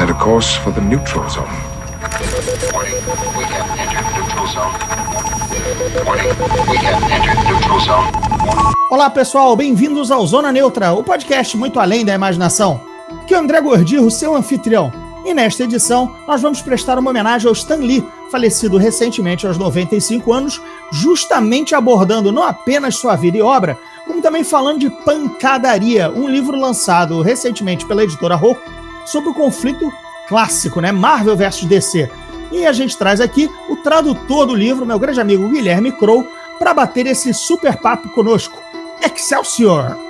set a course for the neutral zone. Warning, we have entered neutral zone. Warning, we have entered neutral zone. Olá pessoal, bem-vindos ao Zona Neutra, o podcast muito além da imaginação. Aqui é o André Gordirro, seu anfitrião. E nesta edição, nós vamos prestar uma homenagem ao Stan Lee, falecido recentemente aos 95 anos, justamente abordando não apenas sua vida e obra, como também falando de Pancadaria, um livro lançado recentemente pela editora Roku sobre o conflito clássico, né? Marvel versus DC. E a gente traz aqui o tradutor do livro, meu grande amigo Guilherme Crow, para bater esse super papo conosco. Excelsior!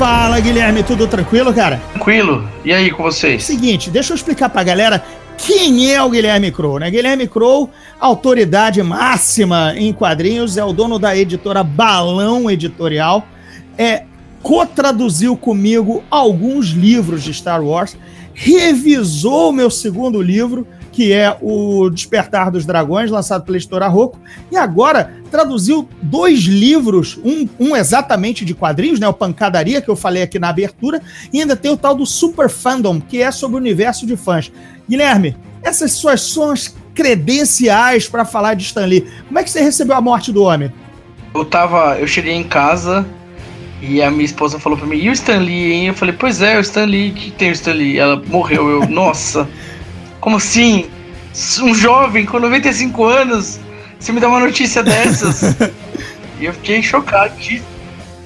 Fala, Guilherme, tudo tranquilo, cara? Tranquilo. E aí com vocês? Seguinte, deixa eu explicar pra galera quem é o Guilherme Crow, né? Guilherme Crow, autoridade máxima em quadrinhos, é o dono da editora Balão Editorial, é co-traduziu comigo alguns livros de Star Wars, revisou o meu segundo livro, que é o Despertar dos Dragões, lançado pela editora Rocco, e agora traduziu dois livros, um, um, exatamente de quadrinhos, né, o Pancadaria, que eu falei aqui na abertura, e ainda tem o tal do Super Fandom, que é sobre o universo de fãs. Guilherme, essas suas são as credenciais para falar de Stan Lee. Como é que você recebeu a morte do homem? Eu tava, eu cheguei em casa e a minha esposa falou para mim, e o Stan Lee, hein? Eu falei, pois é, o Stan Lee, que tem o Stan Lee? Ela morreu, eu, nossa... Como assim? Um jovem com 95 anos, você me dá uma notícia dessas? e eu fiquei chocado e,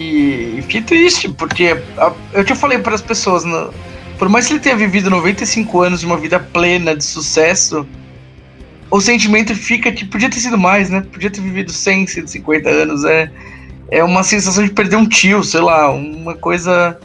e fiquei triste, porque a, eu te falei para as pessoas, no, por mais que ele tenha vivido 95 anos de uma vida plena, de sucesso, o sentimento fica que podia ter sido mais, né? Podia ter vivido 100, 150 anos. É, é uma sensação de perder um tio, sei lá, uma coisa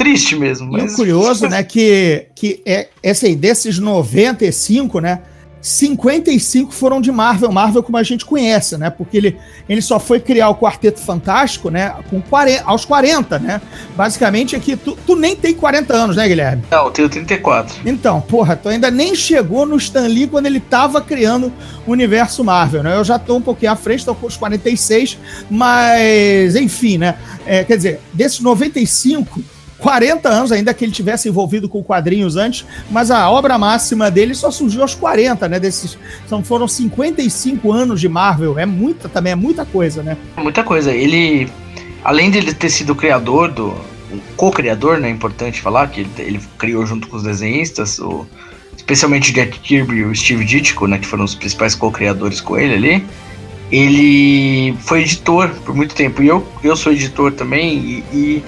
triste mesmo. Mas... E o curioso, né, que, que é, essa aí, desses 95, né, 55 foram de Marvel, Marvel como a gente conhece, né? Porque ele, ele só foi criar o Quarteto Fantástico, né? Com 40, aos 40, né? Basicamente aqui, tu, tu nem tem 40 anos, né, Guilherme? Não, eu tenho 34. Então, porra, tu ainda nem chegou no Stan Lee quando ele tava criando o universo Marvel, né? Eu já tô um pouquinho à frente, tô com os 46, mas enfim, né? É, quer dizer, desses 95 40 anos, ainda que ele tivesse envolvido com quadrinhos antes, mas a obra máxima dele só surgiu aos 40, né? Desses, são, foram 55 anos de Marvel. É muita também, é muita coisa, né? Muita coisa. Ele, além de ele ter sido criador do. co-criador, né? É importante falar, que ele, ele, criou junto com os desenhistas, o, especialmente o Jack Kirby e o Steve Ditko, né? Que foram os principais co-criadores com ele ali. Ele foi editor por muito tempo. E eu, eu sou editor também. e, e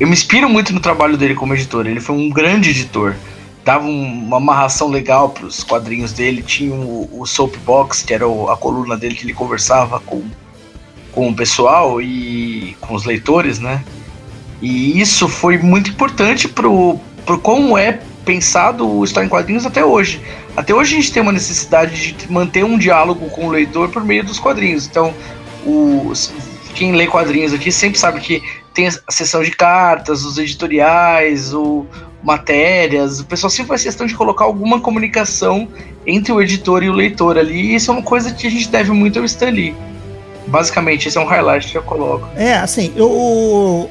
eu me inspiro muito no trabalho dele como editor. Ele foi um grande editor. Dava um, uma amarração legal para os quadrinhos dele. Tinha o, o Soapbox, que era o, a coluna dele que ele conversava com, com o pessoal e com os leitores, né? E isso foi muito importante pro, pro como é pensado o História em Quadrinhos até hoje. Até hoje a gente tem uma necessidade de manter um diálogo com o leitor por meio dos quadrinhos. Então, os, quem lê quadrinhos aqui sempre sabe que tem a seção de cartas, os editoriais, o matérias. O pessoal sempre faz questão de colocar alguma comunicação entre o editor e o leitor ali. E isso é uma coisa que a gente deve muito ao Stan Lee. Basicamente, esse é um highlight que eu coloco. É, assim, eu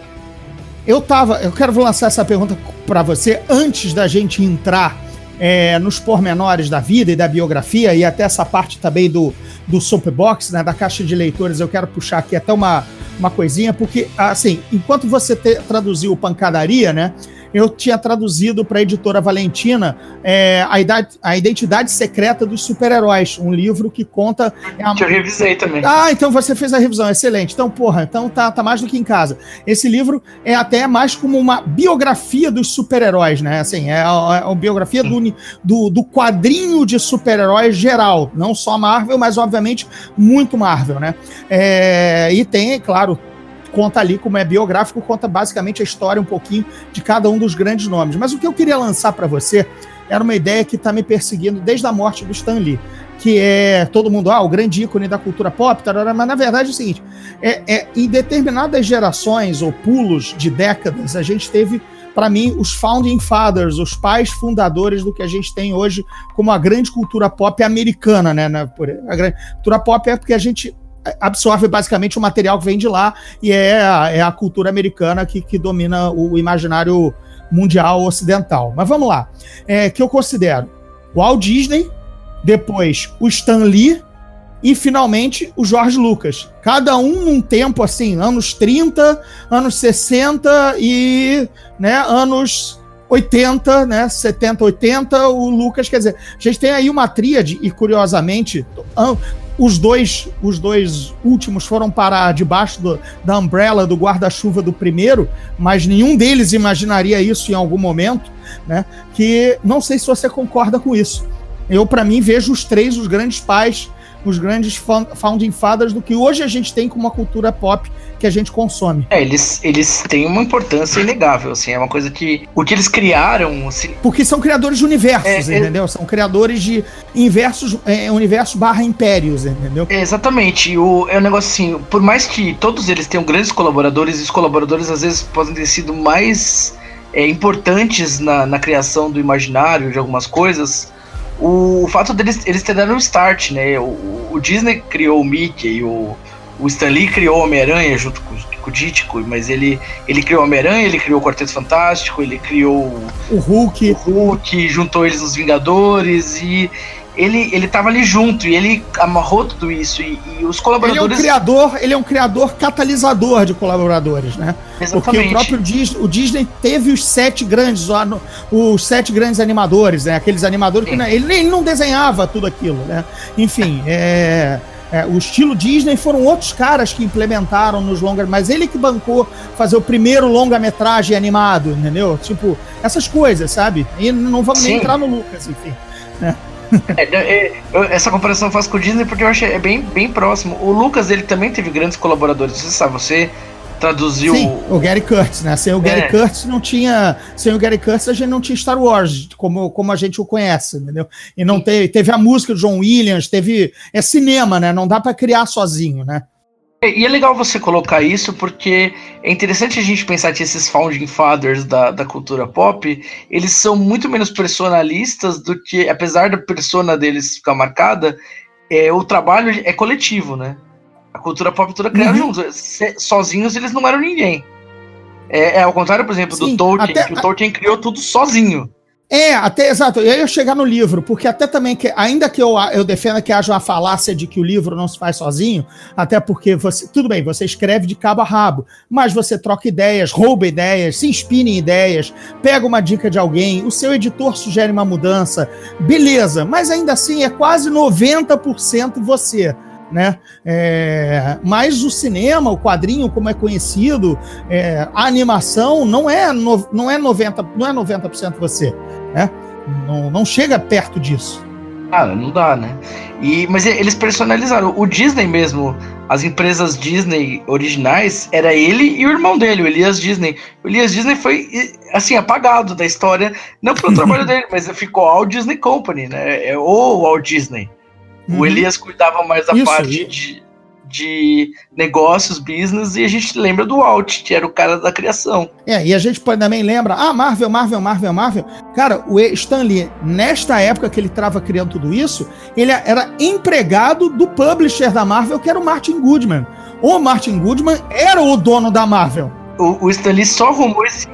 eu tava, eu quero lançar essa pergunta para você antes da gente entrar é, nos pormenores da vida e da biografia e até essa parte também do, do soapbox, né, da caixa de leitores. Eu quero puxar aqui até uma uma coisinha, porque, assim, enquanto você te, traduziu Pancadaria, né? Eu tinha traduzido para a editora Valentina é, a, idade, a Identidade Secreta dos Super-Heróis, um livro que conta. É a... Que eu revisei também. Ah, então você fez a revisão, excelente. Então, porra, então tá, tá mais do que em casa. Esse livro é até mais como uma biografia dos super-heróis, né? Assim, é, é uma biografia do, do, do quadrinho de super-heróis geral, não só Marvel, mas obviamente muito Marvel, né? É, e tem, claro, conta ali, como é biográfico, conta basicamente a história um pouquinho de cada um dos grandes nomes. Mas o que eu queria lançar para você era uma ideia que está me perseguindo desde a morte do Stan Lee. que é todo mundo, ah, o grande ícone da cultura pop, tarará, mas na verdade é o seguinte: é, é, em determinadas gerações ou pulos de décadas, a gente teve, para mim, os founding fathers, os pais fundadores do que a gente tem hoje como a grande cultura pop americana, né? Na, a grande cultura pop é porque a gente absorve basicamente o material que vem de lá e é a, é a cultura americana que, que domina o imaginário mundial ocidental. Mas vamos lá. É, que eu considero o Walt Disney, depois o Stan Lee e finalmente o George Lucas. Cada um num tempo assim, anos 30, anos 60 e né, anos 80, né, 70, 80, o Lucas, quer dizer, a gente tem aí uma tríade e curiosamente, os dois, os dois últimos foram parar debaixo do, da umbrella do guarda-chuva do primeiro, mas nenhum deles imaginaria isso em algum momento, né? Que não sei se você concorda com isso. Eu, para mim, vejo os três os grandes pais, os grandes founding fathers do que hoje a gente tem como uma cultura pop que a gente consome. É, eles, eles têm uma importância inegável, assim, é uma coisa que o que eles criaram, assim... porque são criadores de universos, é, é entendeu? É... São criadores de inversos, é, universo barra impérios, entendeu? É, exatamente. O é um negócio assim, por mais que todos eles tenham grandes colaboradores, e os colaboradores às vezes podem ter sido mais é, importantes na, na criação do imaginário de algumas coisas o, o fato deles eles terem dado um start, né? O, o Disney criou o Mickey, o, o Stan Lee criou o Homem-Aranha junto com, com o Dítico, mas ele, ele criou o Homem-Aranha, ele criou o Quarteto Fantástico, ele criou o Hulk. o Hulk, juntou eles nos Vingadores e ele, ele tava ali junto e ele amarrou tudo isso. E, e, os colaboradores. Ele é um criador, ele é um criador catalisador de colaboradores, né? Exatamente. Porque o próprio Disney, o Disney teve os sete grandes, os sete grandes animadores, né? Aqueles animadores Sim. que ele, ele não desenhava tudo aquilo, né? Enfim, é. É, o estilo Disney foram outros caras que implementaram nos longas, mas ele que bancou fazer o primeiro longa-metragem animado, entendeu? Tipo, essas coisas, sabe? E não vamos Sim. nem entrar no Lucas, enfim. Né? É, é, eu, essa comparação eu faço com o Disney porque eu acho é bem, bem próximo. O Lucas ele também teve grandes colaboradores. Você sabe, você traduziu. Sim, o Gary Curtis, né? Sem o Gary é. Curtis não tinha. Sem o Gary Curtis a gente não tinha Star Wars, como, como a gente o conhece, entendeu? E não teve, teve a música do John Williams, teve. É cinema, né? Não dá para criar sozinho, né? E é legal você colocar isso porque é interessante a gente pensar que esses founding fathers da, da cultura pop, eles são muito menos personalistas do que, apesar da persona deles ficar marcada, é, o trabalho é coletivo, né? A cultura pop toda criada uhum. juntos. Sozinhos eles não eram ninguém. É, é ao contrário, por exemplo, Sim, do Tolkien, até, que o Tolkien criou tudo sozinho. É, até, exato. Eu ia chegar no livro, porque até também, que, ainda que eu, eu defenda que haja uma falácia de que o livro não se faz sozinho, até porque você, tudo bem, você escreve de cabo a rabo, mas você troca ideias, rouba ideias, se inspira em ideias, pega uma dica de alguém, o seu editor sugere uma mudança, beleza, mas ainda assim é quase 90% você né? É, mas o cinema, o quadrinho, como é conhecido, é, a animação não é, no, não é 90%, não é 90% você, né? Não, não chega perto disso. Ah, não dá, né? E, mas eles personalizaram. O Disney mesmo, as empresas Disney originais, era ele e o irmão dele, o Elias Disney. O Elias Disney foi, assim, apagado da história, não pelo trabalho dele, mas ficou Walt Disney Company, né? É o Walt Disney. Uhum. O Elias cuidava mais da Isso, parte de, de negócios, business, e a gente lembra do Walt, que era o cara da criação. É, e a gente também lembra, ah, Marvel, Marvel, Marvel, Marvel. Cara, o Stan Lee, nesta época que ele estava criando tudo isso, ele era empregado do publisher da Marvel, que era o Martin Goodman. O Martin Goodman era o dono da Marvel. O, o Stan Lee só arrumou esse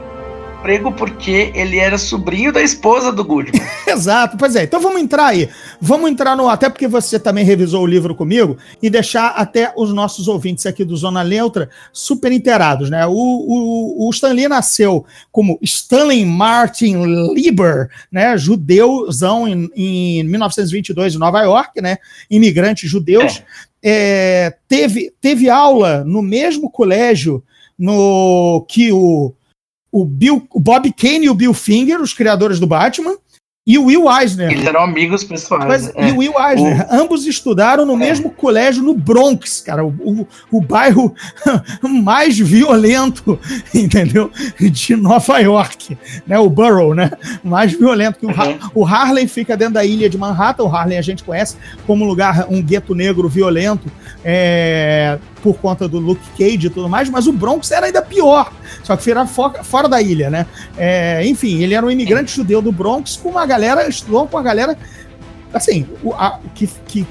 emprego porque ele era sobrinho da esposa do Goodman. Exato, pois é. Então vamos entrar aí. Vamos entrar no. Até porque você também revisou o livro comigo e deixar até os nossos ouvintes aqui do Zona Neutra super inteirados, né? O, o, o Stanley nasceu como Stanley Martin Lieber, né? Judeuzão em, em 1922 em Nova York, né? Imigrantes judeus. É. É, teve, teve aula no mesmo colégio no que o o, Bill, o Bob Kane e o Bill Finger, os criadores do Batman, e o Will Eisner. Eles eram amigos pessoais. Mas, é. E o Will Eisner. O- Ambos estudaram no É. mesmo colégio no Bronx, cara. O, o, o bairro mais violento, entendeu? De Nova York. Né? O Borough, né? Mais violento que o, Uhum. o Harlem fica dentro da ilha de Manhattan. O Harlem a gente conhece como um lugar, um gueto negro violento. é, por conta do Luke Cage e tudo mais, mas o Bronx era ainda pior, só que era fo- fora da ilha, né? É, enfim, ele era um imigrante judeu do Bronx com uma galera, estudou com uma galera assim, o- a- que, que,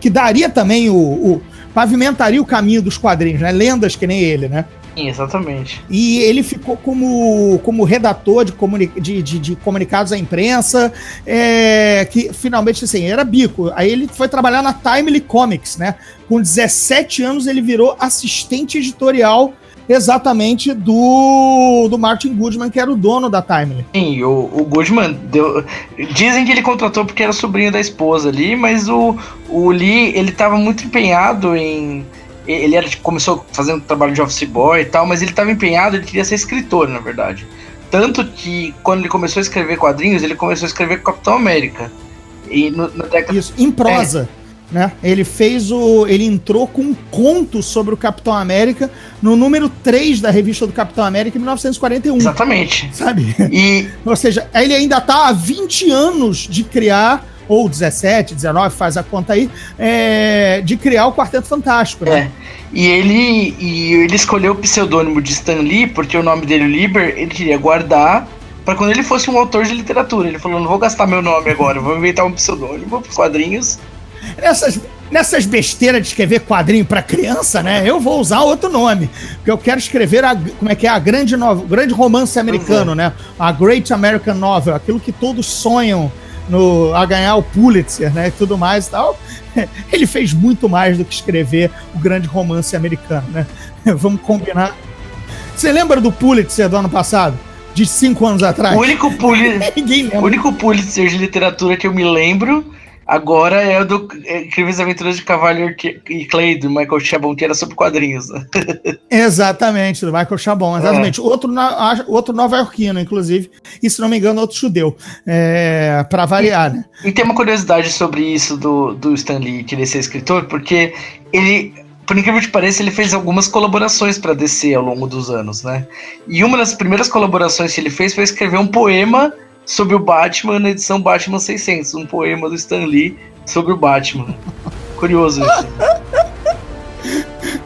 que daria também o, o- pavimentaria o caminho dos quadrinhos, né? Lendas que nem ele, né? Exatamente. E ele ficou como, como redator de, comuni de, de- de comunicados à imprensa, é, que finalmente, assim, era bico. Aí ele foi trabalhar na Timely Comics, né? Com 17 anos ele virou assistente editorial exatamente do, do Martin Goodman, que era o dono da Timely. Sim, o, o Goodman deu. Dizem que ele contratou porque era sobrinho da esposa ali, mas o, o Lee, ele tava muito empenhado em. Ele era, começou fazendo trabalho de office boy e tal, mas ele tava empenhado, ele queria ser escritor, na verdade. Tanto que quando ele começou a escrever quadrinhos, ele começou a escrever Capitão América. E no, na década. Isso, em prosa. Né? Ele fez o. Ele entrou com um conto sobre o Capitão América no número 3 da revista do Capitão América em 1941. Exatamente. Sabe? E Ou seja, ele ainda tá há 20 anos de criar, ou 17, 19, faz a conta aí, é, de criar o Quarteto Fantástico, né? É. E ele, e ele escolheu o pseudônimo de Stan Lee, porque o nome dele, Lieber, ele queria guardar para quando ele fosse um autor de literatura. Ele falou: não vou gastar meu nome agora, vou inventar um pseudônimo para quadrinhos. Nessas, nessas besteiras de escrever quadrinho pra criança, né? Eu vou usar outro nome. Porque eu quero escrever a, como é que é, a grande, grande romance americano, né? A Great American Novel, aquilo que todos sonham no, a ganhar o Pulitzer, né? E tudo mais e tal. Ele fez muito mais do que escrever o grande romance americano, né? Vamos combinar. Você lembra do Pulitzer do ano passado? De cinco anos atrás? O único, Puli- o único Pulitzer de literatura que eu me lembro agora é o do é, Incríveis Aventuras de Cavalier e Clay, do Michael Chabon, que era sobre quadrinhos. Exatamente, do Michael Chabon, exatamente. Outro, na- outro nova-iorquino, inclusive, e se não me engano, outro judeu, é, para variar, né? E tem uma curiosidade sobre isso do, do Stan Lee querer ser escritor, porque ele, por incrível que pareça, ele fez algumas colaborações para DC ao longo dos anos, né? E uma das primeiras colaborações que ele fez foi escrever um poema sobre o Batman na edição Batman 600, um poema do Stan Lee sobre o Batman. Curioso isso.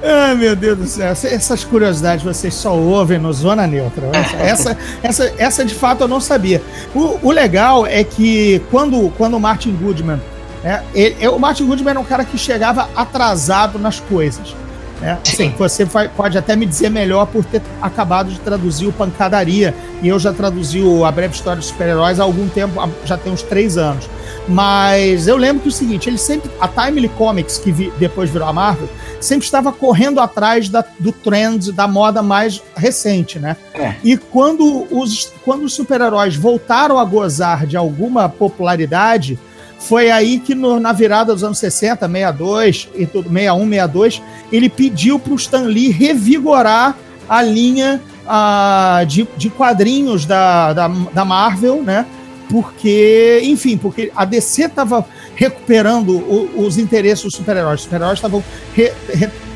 Ai, meu Deus do céu. Essa- Essas curiosidades vocês só ouvem no Zona Neutra. Essa, essa, essa, essa, de fato eu não sabia. O, o legal é que quando, quando o Martin Goodman. Né, ele- o Martin Goodman era um cara que chegava atrasado nas coisas. Né? Assim, você vai- pode até me dizer melhor por ter acabado de traduzir o Pancadaria. E eu já traduzi o A Breve História dos Super-Heróis há algum tempo, já tem uns três anos. Mas eu lembro que o seguinte, ele sempre. A Timely Comics, que vi- depois virou a Marvel, sempre estava correndo atrás da- do trend da moda mais recente, né? É. E quando os, quando os super-heróis voltaram a gozar de alguma popularidade, foi aí que no- na virada dos anos 60, 62 e tudo, 61, 62, ele pediu para o Stan Lee revigorar a linha ah, de, de quadrinhos da, da, da Marvel, né? Porque, enfim, porque a DC estava recuperando o- os interesses dos super-heróis. Os super-heróis estavam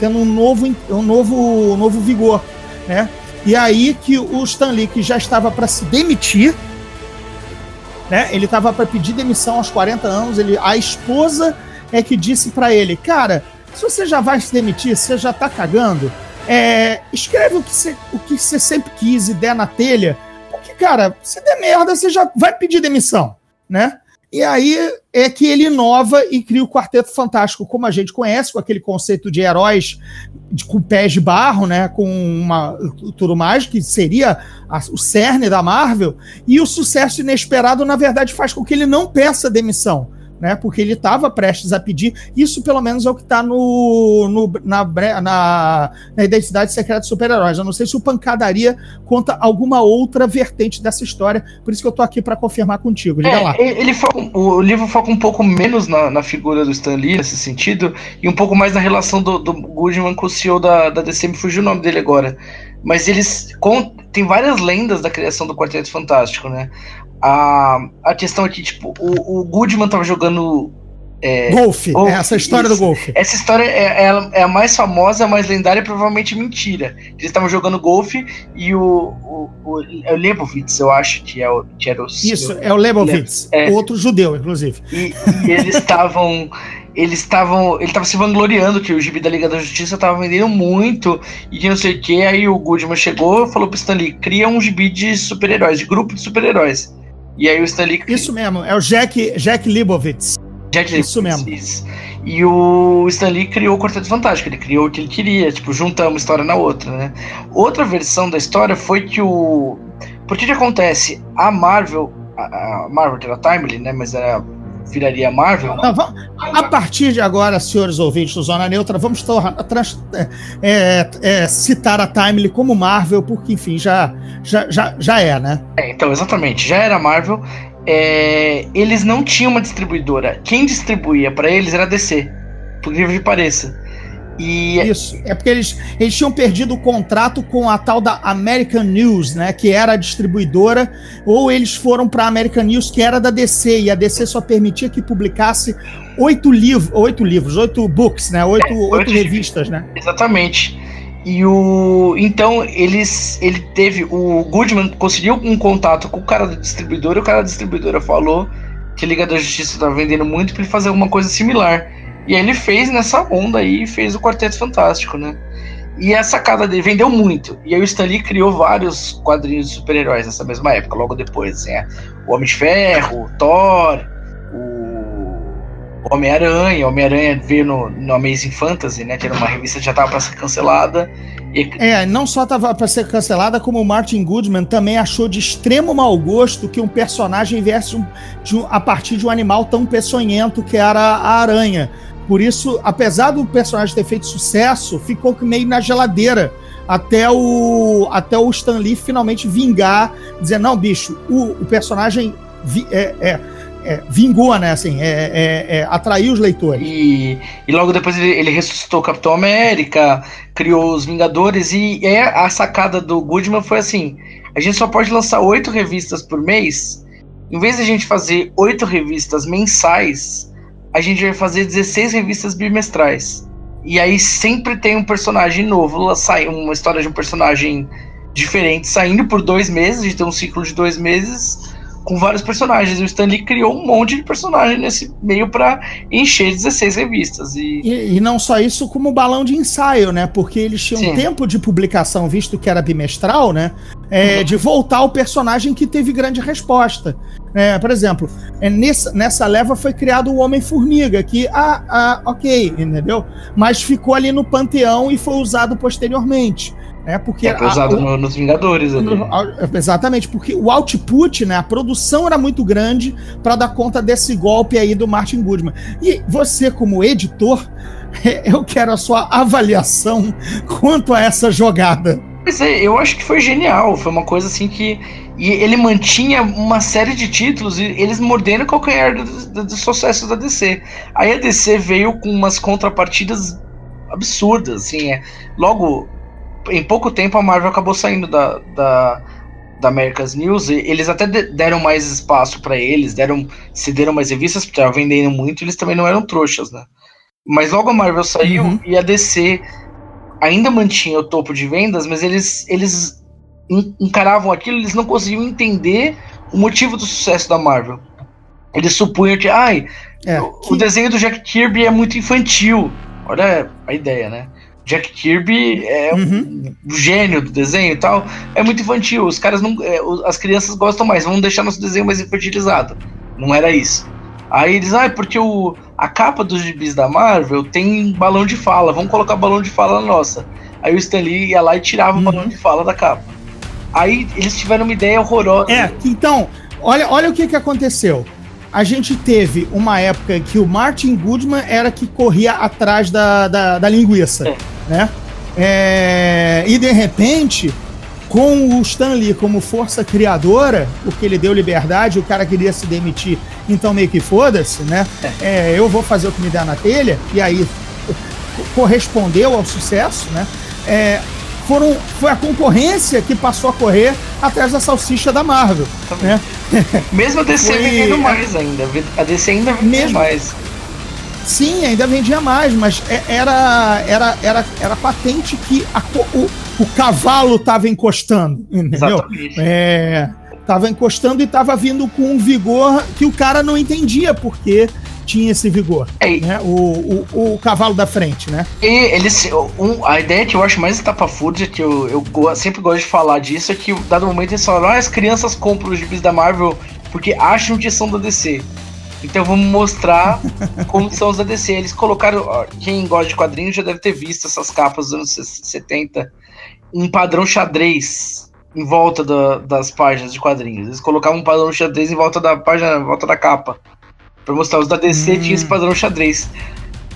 tendo um novo, um novo, um novo vigor, né? E aí que o Stan Lee, que já estava para se demitir, né? Ele estava para pedir demissão aos 40 anos. Ele, a esposa é que disse para ele, cara, se você já vai se demitir, você já tá cagando, é, escreve o que, você, o que você sempre quis e der na telha, porque, cara, se der merda, você já vai pedir demissão, né? E aí é que ele inova e cria o Quarteto Fantástico, como a gente conhece, com aquele conceito de heróis de, com pés de barro, né? Com uma tudo mais, que seria a- o cerne da Marvel. E o sucesso inesperado, na verdade, faz com que ele não peça demissão. Né, porque ele estava prestes a pedir. Isso, pelo menos, é o que está no, no- na, na, na Identidade Secreta dos Super-Heróis. Eu não sei se o Pancadaria conta alguma outra vertente dessa história. Por isso que eu tô aqui para confirmar contigo. Diga É, lá. ele foca- o livro foca um pouco menos na, na figura do Stan Lee nesse sentido e um pouco mais na relação do, do Goodman com o CEO da, da DC, me fugiu o nome dele agora. Mas eles con- tem várias lendas da criação do Quarteto Fantástico, né? A, a questão aqui, tipo, o, o Goodman tava jogando. É, golfe, golfe, essa história isso. do golfe. Essa história é, é, é a mais famosa, a mais lendária e provavelmente mentira. Eles estavam jogando golfe e o, o, o, é o Lebowitz, eu acho que, é o, que era o. Isso, é o Lebowitz, É. outro judeu, inclusive. E, e eles estavam. Eles estavam. Ele estava se vangloriando que o gibi da Liga da Justiça estava vendendo muito e que não sei o que. Aí o Goodman chegou e falou pro Stanley: cria um gibi de super-heróis, de grupo de super-heróis. E aí o Stanley. Isso mesmo, é o Jack, Jack Lebowitz. Jack isso mesmo. Isso. E o Stanley criou o Quarteto Fantástico, ele criou o que ele queria, tipo, juntando uma história na outra, né? Outra versão da história foi que o. Por que que acontece? A Marvel. A, Marvel era Timely, né? Mas era. Viraria Marvel. Não, vamos- a partir de agora, senhores ouvintes do Zona Neutra, vamos trans- é, é, citar a Timely como Marvel, porque, enfim, já, já, já, já é, né? É, então, exatamente. Já era Marvel. É, eles não tinham uma distribuidora. Quem distribuía pra eles era a DC. Por incrível que pareça. E Isso. É porque eles, eles tinham perdido o contrato com a tal da American News, né? Que era a distribuidora, ou eles foram para a American News, que era da DC, e a DC só permitia que publicasse oito livros, oito livros, oito books, né? Oito, oito oito revistas, né? Exatamente. E o. Então, eles. Ele teve. O Goodman conseguiu um contato com o cara da distribuidora e o cara da distribuidora falou que a Liga da Justiça estava vendendo muito para ele fazer alguma coisa similar. E ele fez nessa onda aí, fez o Quarteto Fantástico, né? E a sacada dele vendeu muito. E aí o Stan Lee criou vários quadrinhos de super-heróis nessa mesma época, logo depois. Assim, é, o Homem de Ferro, o Thor, o Homem-Aranha. Homem-Aranha veio no, no Amazing Fantasy, né? Que era uma revista que já tava para ser cancelada. E, É, não só estava para ser cancelada, como o Martin Goodman também achou de extremo mau gosto que um personagem viesse um- a partir de um animal tão peçonhento que era a aranha. Por isso, apesar do personagem ter feito sucesso, ficou meio na geladeira até o, até o Stan Lee finalmente vingar, dizer, não, bicho, o, o personagem vi- é, é- é, vingou, né? Assim, é, é- é, atraiu os leitores. e, e logo depois ele, ele ressuscitou o Capitão América, criou os Vingadores. E, é a sacada do Goodman foi assim: a gente só pode lançar oito revistas por mês. Em vez de a gente fazer oito revistas mensais, a gente vai fazer 16 revistas bimestrais. E aí sempre tem um personagem novo, sai uma história de um personagem diferente saindo por dois meses, a gente tem um ciclo de dois meses com vários personagens. O Stanley criou um monte de personagem nesse meio para encher 16 revistas. E E, e não só isso, como balão de ensaio, né? Porque eles tinham Sim. tempo de publicação, visto que era bimestral, né? É, Uhum. De voltar ao personagem que teve grande resposta. É, por exemplo, é, nessa, nessa leva foi criado o Homem-Formiga, que, ah, ah, ok, entendeu? Mas ficou ali no panteão e foi usado posteriormente. Né? Porque é a- o- no- nos Vingadores ali. no- Exatamente, porque o output, né, a produção era muito grande para dar conta desse golpe aí do Martin Goodman. E você, como editor, eu quero a sua avaliação quanto a essa jogada. Pois é, eu acho que foi genial. Foi uma coisa assim que. E ele mantinha uma série de títulos e eles mordendo o calcanhar do, do, do sucesso da DC. Aí a DC veio com umas contrapartidas absurdas, assim. É. Logo, em pouco tempo, a Marvel acabou saindo da, da, da America's News. E eles até de- deram mais espaço para eles, deram, cederam mais revistas, porque estavam vendendo muito, e eles também não eram trouxas, né? Mas logo a Marvel saiu Uhum. e a DC ainda mantinha o topo de vendas, mas eles, eles en- encaravam aquilo, eles não conseguiam entender o motivo do sucesso da Marvel. Eles supunham que, ai, É, o que- desenho do Jack Kirby é muito infantil. Olha a ideia, né? Jack Kirby é Uhum. o gênio do desenho e tal, é muito infantil. Os caras não. é, as crianças gostam mais, vamos deixar nosso desenho mais infantilizado. Não era isso. Aí eles, ah, é porque o, a capa dos gibis da Marvel tem balão de fala, vamos colocar balão de fala na nossa. Aí o Stan Lee ia lá e tirava Uhum. o balão de fala da capa. Aí eles tiveram uma ideia horrorosa. É, então, olha, olha o que, que aconteceu. A gente teve uma época que o Martin Goodman era que corria atrás da, da, da linguiça, É. né? É, e de repente, com o Stan Lee como força criadora, porque ele deu liberdade, o cara queria se demitir, então meio que foda-se, né? É, eu vou fazer o que me der na telha, e aí co- correspondeu ao sucesso, né? É, foram, foi a concorrência que passou a correr atrás da salsicha da Marvel. Né? Mesmo a DC Foi- vendendo mais ainda. A DC ainda vende Mesmo- mais. Sim, ainda vendia mais, mas é- era, era, era, era patente que a o, o cavalo estava encostando, entendeu? Exatamente. É, tava encostando e tava vindo com um vigor que o cara não entendia porque tinha esse vigor. É, Né? O, o, o cavalo da frente, né? E eles, um, a ideia que eu acho mais estapafúrdia, que eu, eu sempre gosto de falar disso, é que, dado momento, eles falaram: ah, as crianças compram os gibis da Marvel porque acham que são da DC. Então vamos mostrar como são os da DC. Eles colocaram, quem gosta de quadrinhos já deve ter visto essas capas dos anos 70, um padrão xadrez em volta da- das páginas de quadrinhos. Eles colocavam um padrão xadrez em volta da página, em volta da capa. Pra mostrar os da DC Hum. tinha esse padrão xadrez.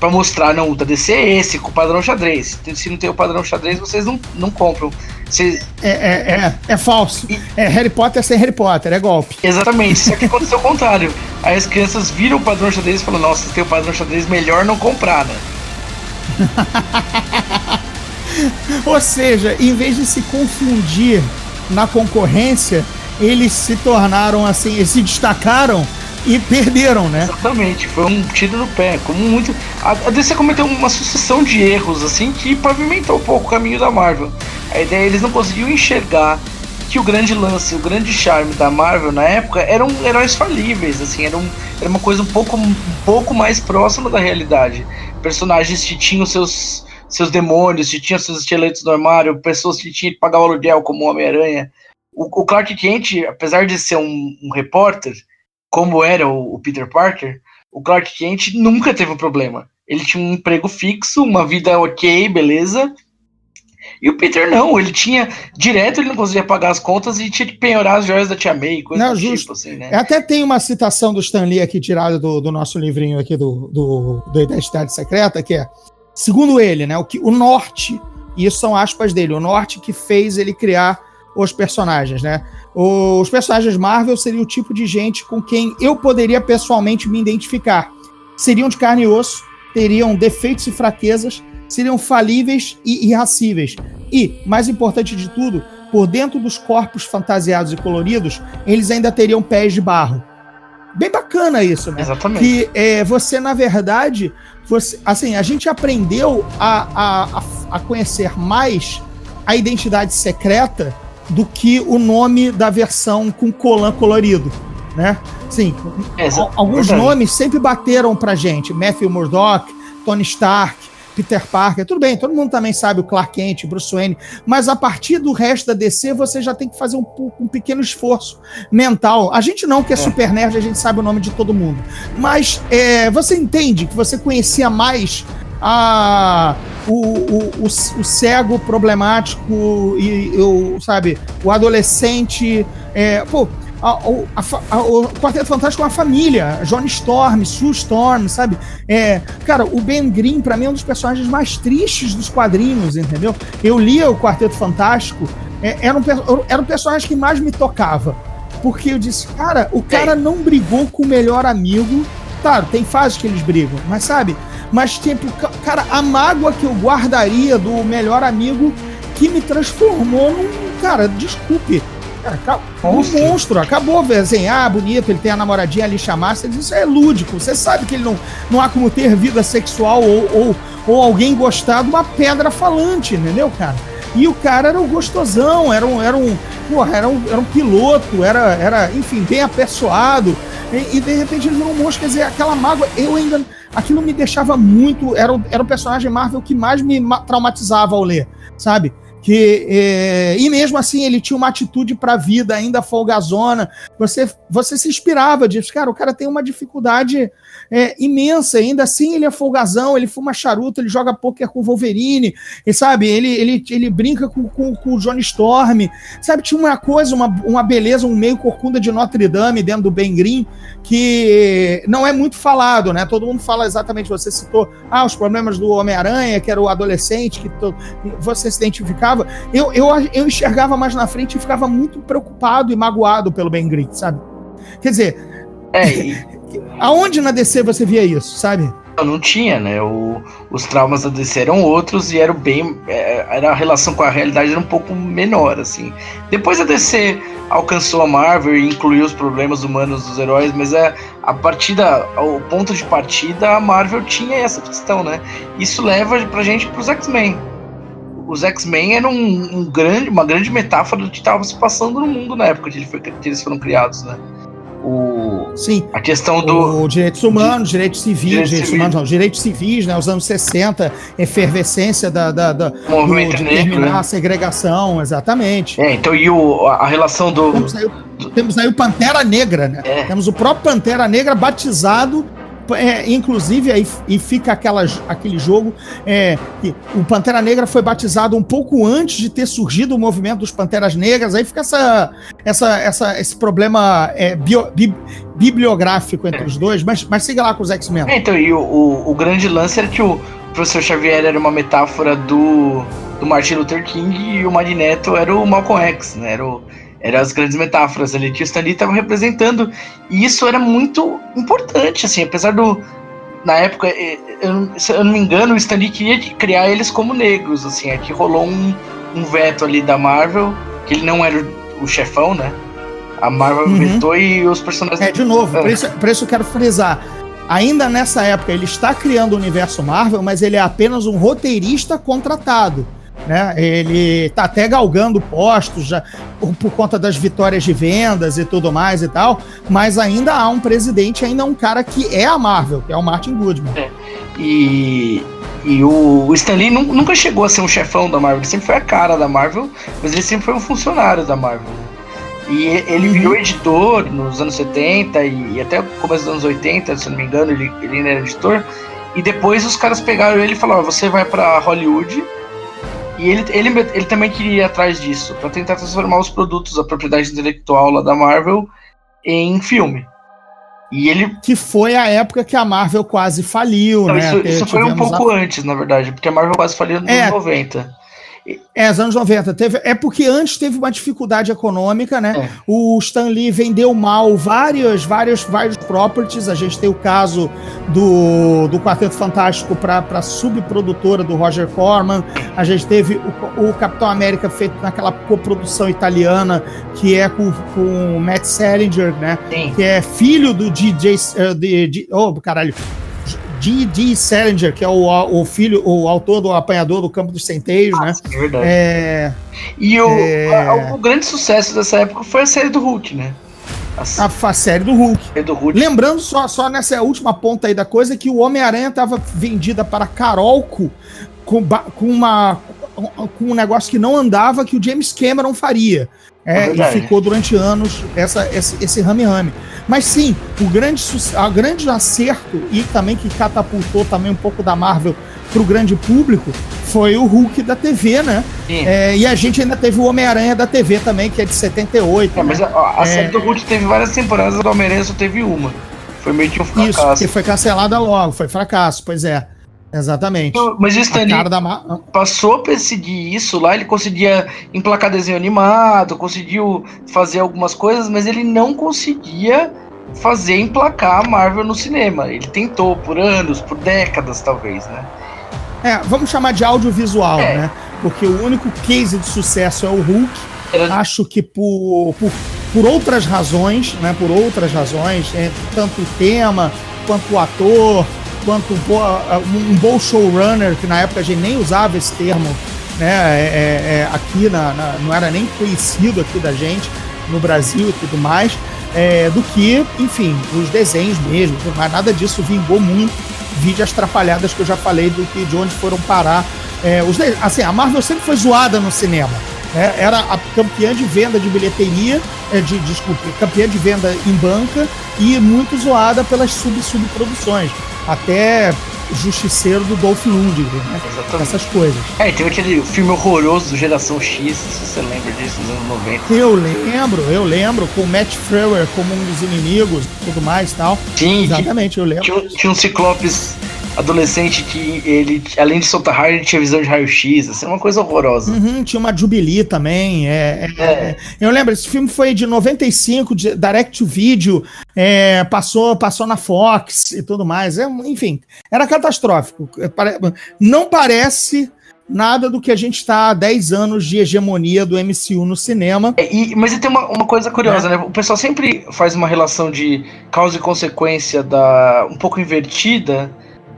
Pra mostrar, não, o da DC é esse, com o padrão xadrez. Se não tem o padrão xadrez, vocês não, não compram. Vocês- É, é, é, é falso. É Harry Potter sem Harry Potter, é golpe. exatamente, só que aconteceu o contrário. Aí as crianças viram o padrão xadrez e falaram, nossa, se tem o padrão xadrez, melhor não comprar, né? Ou seja, em vez de se confundir na concorrência, eles se tornaram assim, eles se destacaram e perderam, né? Exatamente, foi um tiro no pé. Como muito. A, DC cometeu uma sucessão de erros, assim, que pavimentou um pouco o caminho da Marvel. A ideia eles não conseguiam enxergar que o grande lance, o grande charme da Marvel na época eram heróis falíveis, assim, era, um, era uma coisa um pouco, um pouco mais próxima da realidade. Personagens que tinham seus, seus demônios, que tinham seus esqueletos no armário, pessoas que tinham que pagar o aluguel, como Homem-Aranha. O, o Clark Kent, apesar de ser um, um repórter, como era o, o Peter Parker, o Clark Kent nunca teve um problema. Ele tinha um emprego fixo, uma vida ok, beleza. E o Peter não, ele tinha direto, ele não conseguia pagar as contas e tinha que penhorar as joias da Tia May, coisa Não, do justo. tipo, assim, né? Até tem uma citação do Stan Lee aqui tirada do, do nosso livrinho aqui do, do, do Identidade Secreta, que é, segundo ele, né, o, que, o norte, e isso são aspas dele, o norte que fez ele criar os personagens, né? Os personagens Marvel seriam o tipo de gente com quem eu poderia pessoalmente me identificar. Seriam de carne e osso, teriam defeitos e fraquezas, seriam falíveis e irracíveis. E, mais importante de tudo, por dentro dos corpos fantasiados e coloridos, eles ainda teriam pés de barro. Bem bacana isso, né? Exatamente. Que é, você, na verdade, você, assim, a gente aprendeu a, a, a, a conhecer mais a identidade secreta do que o nome da versão com colan colorido, né? Sim, É, alguns nomes sempre bateram pra gente. Matthew Murdock, Tony Stark, Peter Parker. Tudo bem, todo mundo também sabe o Clark Kent, Bruce Wayne. Mas a partir do resto da DC, você já tem que fazer um, um pequeno esforço mental. A gente não, que é, É. super nerd, a gente sabe o nome de todo mundo. Mas é, você entende que você conhecia mais a, o, o, o, o cego problemático e, o, sabe, o adolescente. É, pô, a- o- a a- o Quarteto Fantástico é uma família. John Storm, Sue Storm, sabe? É, cara, o Ben Green, pra mim, é um dos personagens mais tristes dos quadrinhos, entendeu? Eu lia o Quarteto Fantástico, é, era, um, era um personagem que mais me tocava. Porque eu disse, cara, o cara não brigou com o melhor amigo. Claro, tem fases que eles brigam, mas sabe? Mas, tipo, ca- cara, a mágoa que eu guardaria do melhor amigo que me transformou num. Cara, desculpe. Cara, ca- um Monstro. Acabou. Assim, ah, bonito, ele tem a namoradinha ali chamar. Você diz, isso é lúdico. Você sabe que ele não, não há como ter vida sexual ou, ou, ou alguém gostar de uma pedra falante, entendeu, cara? E o cara era um gostosão, era um, era um, porra, era um, era um piloto, era, era, enfim, bem apessoado. E, e, de repente ele virou um monstro, quer dizer, aquela mágoa, eu ainda. Aquilo me deixava muito. Era, era o personagem Marvel que mais me ma- traumatizava ao ler, sabe? Que, é, e mesmo assim ele tinha uma atitude pra vida ainda folgazona. Você, você se inspirava disso. Cara, o cara tem uma dificuldade é, imensa. Ainda assim ele é folgazão, ele fuma charuto, ele joga poker com o Wolverine, e sabe? Ele, ele, ele brinca com, com, com o Johnny Storm. Sabe, tinha uma coisa, uma, uma beleza, um meio corcunda de Notre Dame dentro do Ben Green, que não é muito falado, né? Todo mundo fala exatamente, você citou, ah, os problemas do Homem-Aranha, que era o adolescente, que to- você se identificava. Eu, eu, eu enxergava mais na frente e ficava muito preocupado e magoado pelo Ben Green, sabe? Quer dizer, É, e, aonde na DC você via isso, sabe? Não, não tinha, né? O, os traumas da DC eram outros e era bem. é, Era a relação com a realidade era um pouco menor, assim. Depois a DC alcançou a Marvel e incluiu os problemas humanos dos heróis, mas é a partida, o ponto de partida, a Marvel tinha essa questão, né? Isso leva pra gente pros X-Men. Os X-Men eram um, um grande, uma grande metáfora do que estava se passando no mundo na época que, ele foi- que eles foram criados, né? O, Sim. a questão do. O direitos humanos, direitos civis, Direitos direitos, humanos, não, direitos civis, né? Os anos 60, efervescência da, da, da- do, movimento de negro, né? a segregação, exatamente. É, então, e o, a a relação do. Temos aí, o- temos aí o Pantera Negra, né? É. Temos o próprio Pantera Negra batizado. É, inclusive, aí e fica aquela, aquele jogo. É, que o Pantera Negra foi batizado um pouco antes de ter surgido o movimento dos Panteras Negras. Aí fica essa, essa, essa, esse problema é, bio- bi- bibliográfico entre os dois. Mas, mas siga lá com os X-Men. É, então, e o, o, o grande lance era que o professor Xavier era uma metáfora do, do Martin Luther King e o Magneto era o Malcolm X, né? Era, o, era as grandes metáforas ali que o Stan Lee estava representando. E isso era muito importante, assim, apesar do. Na época, eh, eu, se eu não me engano, o Stan Lee queria criar eles como negros, assim, aqui rolou um, um veto ali da Marvel, que ele não era o, o chefão, né? A Marvel Uhum. vetou e os personagens. É, de novo, por É. isso, por isso eu quero frisar. Ainda nessa época, ele está criando o universo Marvel, mas ele é apenas um roteirista contratado. Né? Ele está até galgando postos já, por, por conta das vitórias de vendas e tudo mais e tal, mas ainda há um presidente, ainda um cara que é a Marvel, que é o Martin Goodman. E, e o, o Stan Lee nun- nunca chegou a ser um chefão da Marvel, ele sempre foi a cara da Marvel, mas ele sempre foi um funcionário da Marvel. E ele Uhum. virou editor nos anos 70 e, e até o começo dos anos 80, se não me engano, ele, ele ainda era editor. E depois os caras pegaram ele e falaram: "Ó, você vai pra Hollywood. E ele, ele, ele também queria ir atrás disso, pra tentar transformar os produtos, a propriedade intelectual lá da Marvel, em filme. E ele Que foi a época que a Marvel quase faliu, Não, né? isso, isso foi um pouco a- antes, na verdade, porque a Marvel quase faliu nos É. anos 90. É, os anos 90. Teve, é porque antes teve uma dificuldade econômica, né? É. O Stan Lee vendeu mal vários, vários, vários properties. A gente tem o caso do, do Quarteto Fantástico para a subprodutora do Roger Corman. A gente teve o, o Capitão América feito naquela coprodução italiana, que é com, com o Matt Salinger, né? Sim. Que é filho do DJ. eh, de, de, oh, caralho. D.D. Salinger, que é o, o filho, o autor do Apanhador do Campo dos Centeios, né? É verdade. É, E o, É. a- o grande sucesso dessa época foi a série do Hulk, né? A a, a série do Hulk. do Hulk. Lembrando só, só nessa última ponta aí da coisa que o Homem-Aranha estava vendida para Carolco com, com, uma, com um negócio que não andava que o James Cameron faria. É É, e ficou durante anos essa, esse, esse rame-rame. Mas sim, o grande, a grande acerto e também que catapultou também um pouco da Marvel para o grande público foi o Hulk da TV, né? É, e a gente ainda teve o Homem-Aranha da TV também, que é de 78. É, mas né? a, a É. série do Hulk teve várias temporadas, do Homem-Aranha só teve uma. Foi meio que um Isso, fracasso. que foi cancelada logo, foi fracasso, pois é. Exatamente. Então, Mas o Stan Lee Ma- passou a perseguir isso lá, ele conseguia emplacar desenho animado, conseguiu fazer algumas coisas, mas ele não conseguia fazer emplacar a Marvel no cinema. Ele tentou por anos, por décadas talvez, né? É, vamos chamar de audiovisual, É. né? Porque o único case de sucesso é o Hulk. Era- Acho que por, por, por outras razões, né? Por outras razões, é, tanto o tema, quanto o ator, quanto um, bo- bom showrunner, que na época a gente nem usava esse termo, né? É, é, é, aqui na, na- não era nem conhecido aqui da gente no Brasil e tudo mais, é, do que, enfim, os desenhos mesmo, mas nada disso vingou muito. Vide as trapalhadas que eu já falei do que de onde foram parar. é, os assim, a Marvel sempre foi zoada no cinema. Né? Era a campeã de venda de bilheteria, é, de, desculpe, campeã de venda em banca e muito zoada pelas sub-subproduções. Até Justiceiro do Dolph Lundgren, né? Exatamente. Essas coisas. É, e teve aquele filme horroroso do Geração X, se você lembra disso, dos anos 90. Eu lembro, eu lembro, com o Matt Frewer como um dos inimigos e tudo mais e tal. Sim, Exatamente, eu lembro. tinha, um- tinha um Ciclopes adolescente que ele, além de soltar raio, ele tinha visão de raio-x, assim, uma coisa horrorosa. Uhum, tinha uma Jubilee também. É, é, é. Eu lembro, esse filme foi de 95, de Direct to Video, é, passou, passou na Fox e tudo mais. É, enfim, era catastrófico. É, não parece nada do que a gente está há 10 anos de hegemonia do MCU no cinema. É, e, mas tem uma, uma coisa curiosa, é. né? O pessoal sempre faz uma relação de causa e consequência da um pouco invertida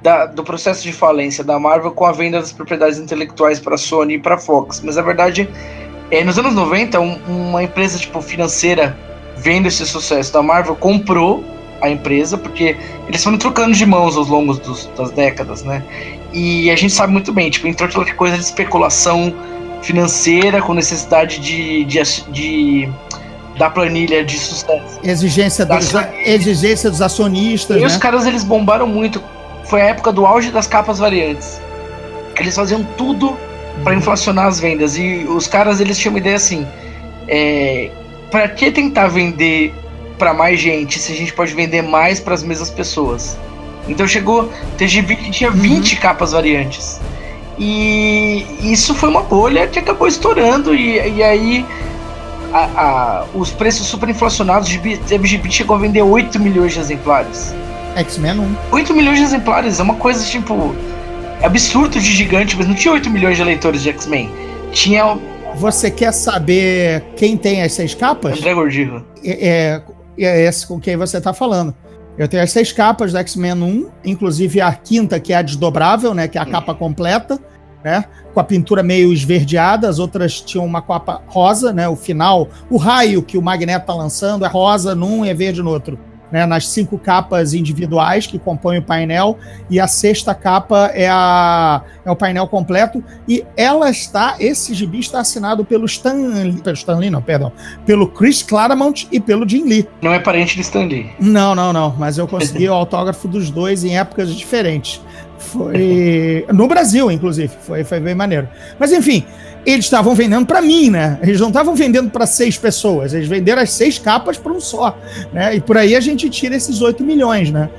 da, do processo de falência da Marvel com a venda das propriedades intelectuais para a Sony e para a Fox. Mas a verdade é, nos anos 90, um, uma empresa tipo financeira vendo esse sucesso da Marvel comprou a empresa, porque eles foram trocando de mãos ao longo dos, das décadas, né? E a gente sabe muito bem, tipo, entrou aquela coisa de especulação financeira com necessidade de, de, de da planilha de sucesso. Exigência dos, exigência dos acionistas. E né? os caras eles bombaram muito foi a época do auge das capas variantes. Eles faziam tudo para uhum. inflacionar as vendas. E os caras eles tinham uma ideia assim: é, para que tentar vender para mais gente se a gente pode vender mais para as mesmas pessoas? Então chegou, TGV que tinha 20 uhum. capas variantes. E isso foi uma bolha que acabou estourando. E, e aí a, a, os preços super inflacionados de MGB chegou a vender 8 milhões de exemplares. X-Men 1. 8 milhões de exemplares, é uma coisa tipo. absurdo de gigante, mas não tinha 8 milhões de leitores de X-Men. Tinha. Você quer saber quem tem as seis capas? André Gordillo. É, é, é esse com quem você tá falando. Eu tenho as seis capas do X-Men 1, inclusive a quinta, que é a desdobrável, né? Que é a capa completa, né? Com a pintura meio esverdeada, as outras tinham uma capa rosa, né? O final, o raio que o Magneto tá lançando é rosa num e é verde no outro né, nas cinco capas individuais que compõem o painel, e a sexta capa é, a, é o painel completo, e ela está, esse gibi está assinado pelo Stan, pelo Stan Lee, não, perdão, pelo Chris Claremont e pelo Jim Lee. Não é parente de Stan Lee. Não, não, não, mas eu consegui o autógrafo dos dois em épocas diferentes. Foi no Brasil, inclusive, foi, foi bem maneiro. Mas enfim, eles estavam vendendo para mim, né? Eles não estavam vendendo para seis pessoas, eles venderam as seis capas para um só, né? E por aí a gente tira esses 8 milhões, né?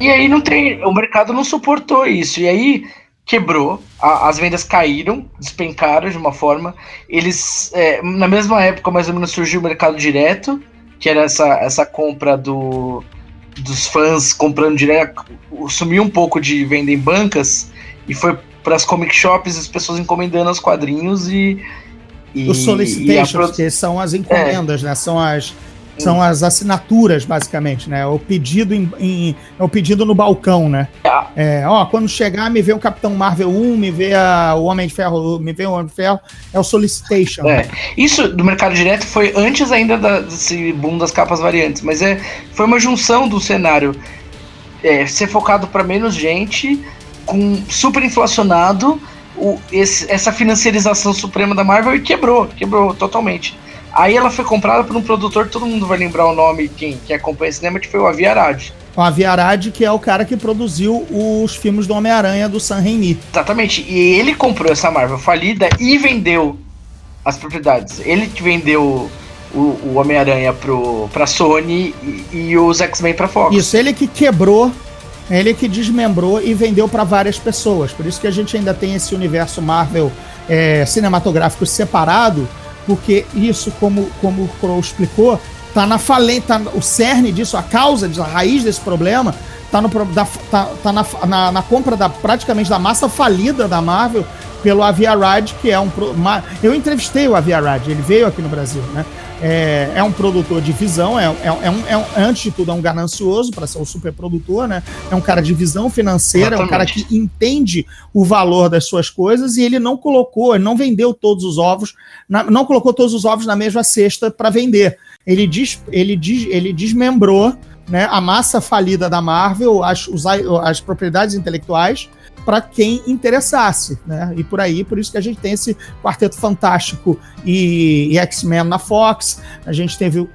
E aí não tem, o mercado não suportou isso. E aí quebrou, a, as vendas caíram, despencaram de uma forma. Eles, é, na mesma época, mais ou menos surgiu o mercado direto, que era essa, essa compra do, dos fãs comprando direto. Sumiu um pouco de venda em bancas e foi para as comic shops, as pessoas encomendando os quadrinhos e. e Os solicitations, que são as encomendas, é. né? São as, são as assinaturas, basicamente, né? O pedido em, em, é o pedido no balcão, né? Ah. É, ó, quando chegar, me vê o Capitão Marvel 1, me vê a, o Homem de Ferro, me vê o Homem de Ferro, é o solicitation. É. Né? Isso do mercado direto foi antes ainda da, desse boom das capas variantes, mas é, foi uma junção do cenário é, ser focado para menos gente com super inflacionado o, esse, essa financiarização suprema da Marvel e quebrou, quebrou totalmente. Aí ela foi comprada por um produtor, todo mundo vai lembrar o nome, quem, quem acompanha cinema, que foi o Avi Arad. O Avi Arad, que é o cara que produziu os filmes do Homem-Aranha do Sam Raimi. Exatamente, e ele comprou essa Marvel falida e vendeu as propriedades. Ele que vendeu o, o Homem-Aranha pra Sony e, e os X-Men pra Fox. Isso, ele que quebrou ele que desmembrou e vendeu para várias pessoas. Por isso que a gente ainda tem esse universo Marvel é, cinematográfico separado, porque isso, como, como o Crow explicou, tá na falência, tá, o cerne disso, a causa, a raiz desse problema, tá, no, da, tá, tá na, na, na, compra da, praticamente da massa falida da Marvel pelo Aviarad, que é um. Eu entrevistei o Aviarad, ele veio aqui no Brasil, né? É, é um produtor de visão, é, é, é, um, é um, antes de tudo, é um ganancioso para ser um super produtor, né? É um cara de visão financeira, Exatamente. é um cara que entende o valor das suas coisas e ele não colocou, ele não vendeu todos os ovos, na, não colocou todos os ovos na mesma cesta para vender. Ele, diz, ele, diz, ele desmembrou né, a massa falida da Marvel, as, os, as propriedades intelectuais, para quem interessasse, né? E por aí, por isso que a gente tem esse Quarteto Fantástico e, e X-Men na Fox, a gente teve o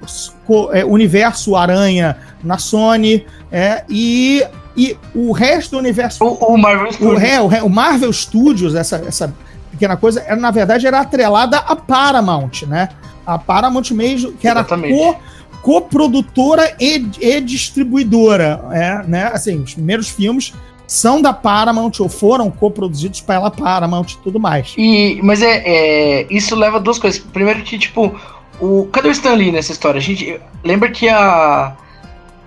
é, Universo Aranha na Sony, é, e, e o resto do universo. O, o Marvel Studios. O, o, o, Marvel Studios, essa, essa pequena coisa, era, na verdade era atrelada à Paramount, né? A Paramount mesmo, que era co coprodutora e, e distribuidora, é, né? Assim, os primeiros filmes são da Paramount ou foram coproduzidos pela Paramount e tudo mais. E, mas é, é, isso leva a duas coisas. Primeiro que, tipo, o, cadê o Stan Lee nessa história? A gente lembra que a,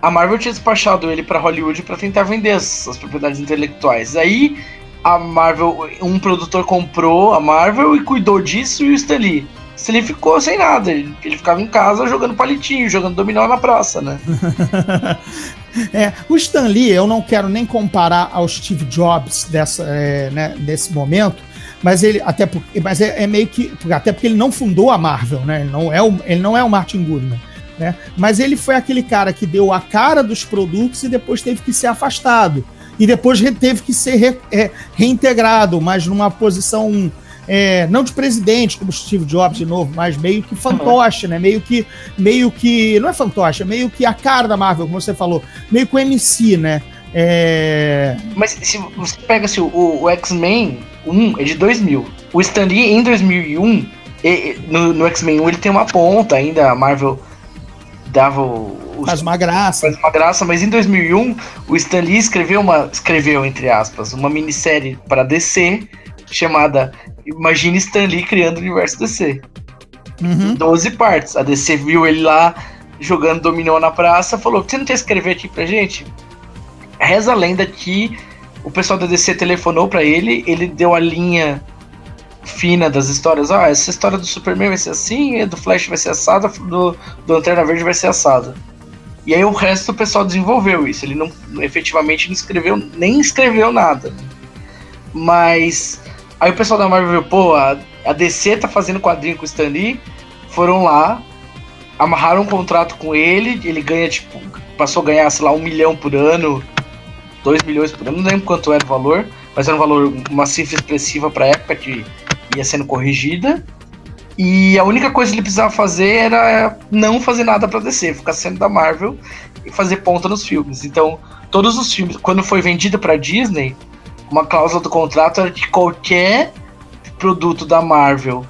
a Marvel tinha despachado ele para Hollywood para tentar vender as, as, propriedades intelectuais. Aí a Marvel, um produtor comprou a Marvel e cuidou disso e o Stan Lee. Se ele ficou sem nada, ele, ele ficava em casa jogando palitinho, jogando dominó na praça, né? é, o Stan Lee, eu não quero nem comparar ao Steve Jobs dessa, é, né, desse momento, mas ele até porque, mas é, é, meio que até porque ele não fundou a Marvel, né? Ele não é o, ele não é o Martin Goodman. Né? Mas ele foi aquele cara que deu a cara dos produtos e depois teve que ser afastado. E depois teve que ser re, é, reintegrado, mas numa posição é, não de presidente, como Steve Jobs de novo, mas meio que fantoche, né? Meio que, meio que, não é fantoche, é meio que a cara da Marvel, como você falou, meio que o MC, né? É... Mas se você pega assim, o, o X-Men 1 é de 2000, o Stan Lee em 2001, e, no, no X-Men 1 ele tem uma ponta ainda, a Marvel dava o, faz uma graça. Faz uma graça, mas em 2001 o Stan Lee escreveu uma escreveu entre aspas uma minissérie para DC chamada Imagine Stan Lee criando o universo DC. Uhum. 12 partes. A DC viu ele lá jogando dominó na praça, falou: "Você não quer escrever aqui pra gente?" Reza a lenda que o pessoal da DC telefonou para ele, ele deu a linha fina das histórias. Ah, essa história do Superman vai ser assim, do Flash vai ser assada, do, do Lanterna Verde vai ser assada. E aí o resto do pessoal desenvolveu isso. Ele não efetivamente não escreveu, nem escreveu nada. Mas aí o pessoal da Marvel viu, pô, a, a DC tá fazendo quadrinho com o Stan Lee, foram lá, amarraram um contrato com ele, ele ganha, tipo, passou a ganhar, sei lá, um milhão por ano, dois milhões por ano, não lembro quanto era o valor, mas era um valor, uma cifra expressiva pra época que ia sendo corrigida. E a única coisa que ele precisava fazer era não fazer nada para descer, ficar sendo da Marvel e fazer ponta nos filmes. Então, todos os filmes, quando foi vendido para Disney, uma cláusula do contrato era que qualquer produto da Marvel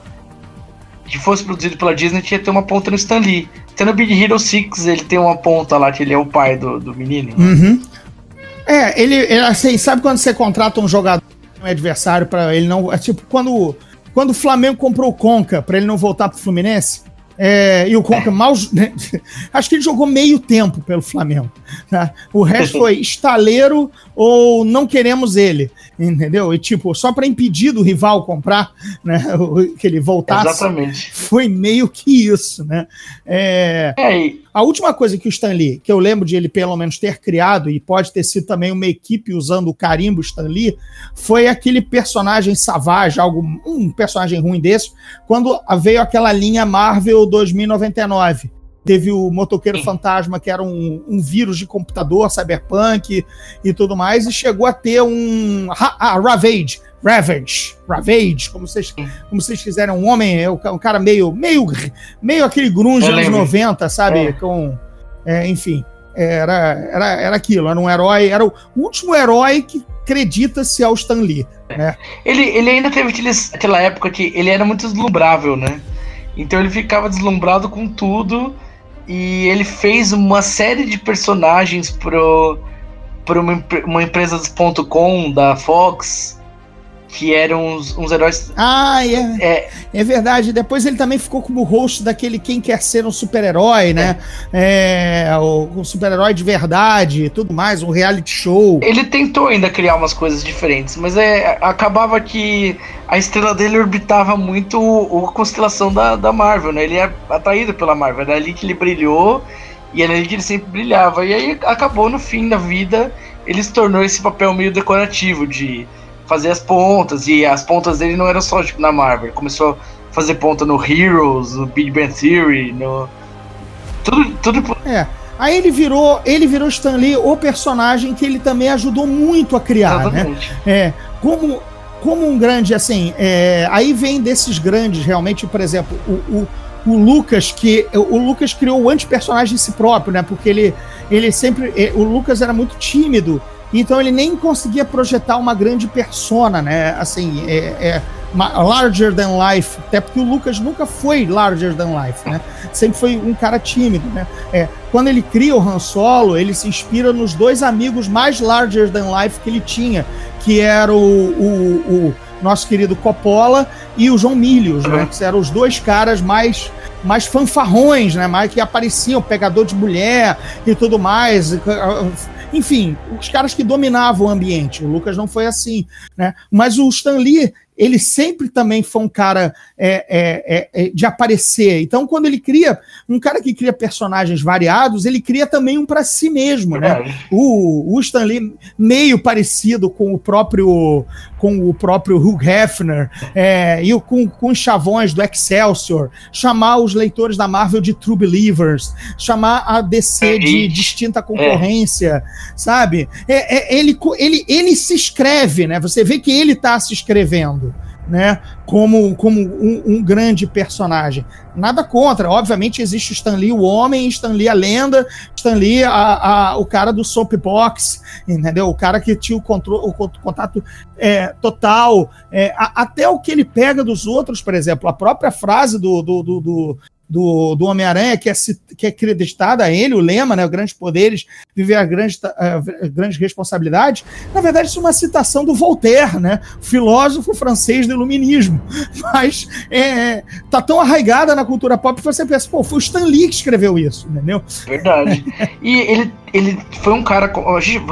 que fosse produzido pela Disney tinha que ter uma ponta no Stan Lee. Até no Big Hero 6 ele tem uma ponta lá, que ele é o pai do, do menino. Uhum. É, ele, ele, assim, sabe quando você contrata um jogador, um adversário, para ele não. É tipo, quando quando o Flamengo comprou o Conca para ele não voltar pro Fluminense, é, e o Conca mal. Né, acho que ele jogou meio tempo pelo Flamengo. Tá? O resto foi estaleiro ou não queremos ele. Entendeu? E tipo, só para impedir do rival comprar, né? Que ele voltasse. Exatamente. Foi meio que isso, né? É, é, a última coisa que o Stanley, que eu lembro de ele pelo menos ter criado, e pode ter sido também uma equipe usando o carimbo Stanley, foi aquele personagem Savage, algo, um personagem ruim desse, quando veio aquela linha Marvel 2099. Teve o Motoqueiro Sim. Fantasma, que era um, um, vírus de computador, cyberpunk e tudo mais, e chegou a ter um. Ah, Ravage, Ravage, Ravage, como vocês, como vocês quiserem, um homem, é um cara meio, meio, meio aquele grunge anos 90, sabe? É. Com, é, enfim, era, era, era aquilo, era um herói, era o último herói que acredita-se ao Stan Lee, né? Ele, ele ainda teve aqueles, aquela época que ele era muito deslumbrável, né? Então ele ficava deslumbrado com tudo e ele fez uma série de personagens pro, pro uma, uma empresa dos ponto .com da Fox que eram uns, uns heróis. Ah, é, é. É verdade. Depois ele também ficou como host daquele Quem Quer Ser um Super-Herói, né? É, é o, o super-herói de verdade tudo mais, um reality show. Ele tentou ainda criar umas coisas diferentes, mas é, acabava que a estrela dele orbitava muito a constelação da, da Marvel, né? Ele é atraído pela Marvel, era ali que ele brilhou e era ali que ele sempre brilhava. E aí acabou no fim da vida, ele se tornou esse papel meio decorativo de fazer as pontas, e as pontas dele não eram só tipo, na Marvel, ele começou a fazer ponta no Heroes, no Big Bang Theory, no. Tudo. tudo... É. Aí ele virou, ele virou Stan Lee, o personagem que ele também ajudou muito a criar, né? Exatamente. né? É, como, como um grande, assim, é, aí vem desses grandes, realmente, por exemplo, o, o, o Lucas, que o Lucas criou o anti-personagem em si próprio, né? Porque ele, ele sempre, é, o Lucas era muito tímido então ele nem conseguia projetar uma grande persona, né? Assim, é, é, larger than life, até porque o Lucas nunca foi larger than life, né? Sempre foi um cara tímido, né? É, quando ele cria o Han Solo, ele se inspira nos dois amigos mais larger than life que ele tinha, que era o, o, o nosso querido Coppola e o João Milius, né? Que eram os dois caras mais mais fanfarrões, né? Mais que apareciam, pegador de mulher e tudo mais. Enfim, os caras que dominavam o ambiente. O Lucas não foi assim, né? Mas o Stan Lee, ele sempre também foi um cara é, é, é, é, de aparecer. Então, quando ele cria um cara que cria personagens variados, ele cria também um para si mesmo, né? O, o Stan Lee, meio parecido com o próprio com o próprio Hugh Hefner é, e com, com os chavões do Excelsior, chamar os leitores da Marvel de True Believers, chamar a DC de distinta concorrência, sabe? É, ele, ele, ele se escreve, né? Você vê que ele está se escrevendo né, como, como um, um, grande personagem. Nada contra, obviamente existe o Stan Lee, o homem, Stan Lee, a lenda, Stan Lee, a, a, o cara do soapbox, entendeu? O cara que tinha o, o contato é, total, é, a, até o que ele pega dos outros, por exemplo, a própria frase do, do, do, do do, do Homem-Aranha, que é, que é acreditada a ele, o lema, né? Grandes poderes, viver a grandes, uh, grandes responsabilidades. Na verdade, isso é uma citação do Voltaire, né? Filósofo francês do iluminismo. Mas é, tá tão arraigada na cultura pop que você pensa, pô, foi o Stan Lee que escreveu isso, entendeu? Verdade. e ele, ele foi um cara,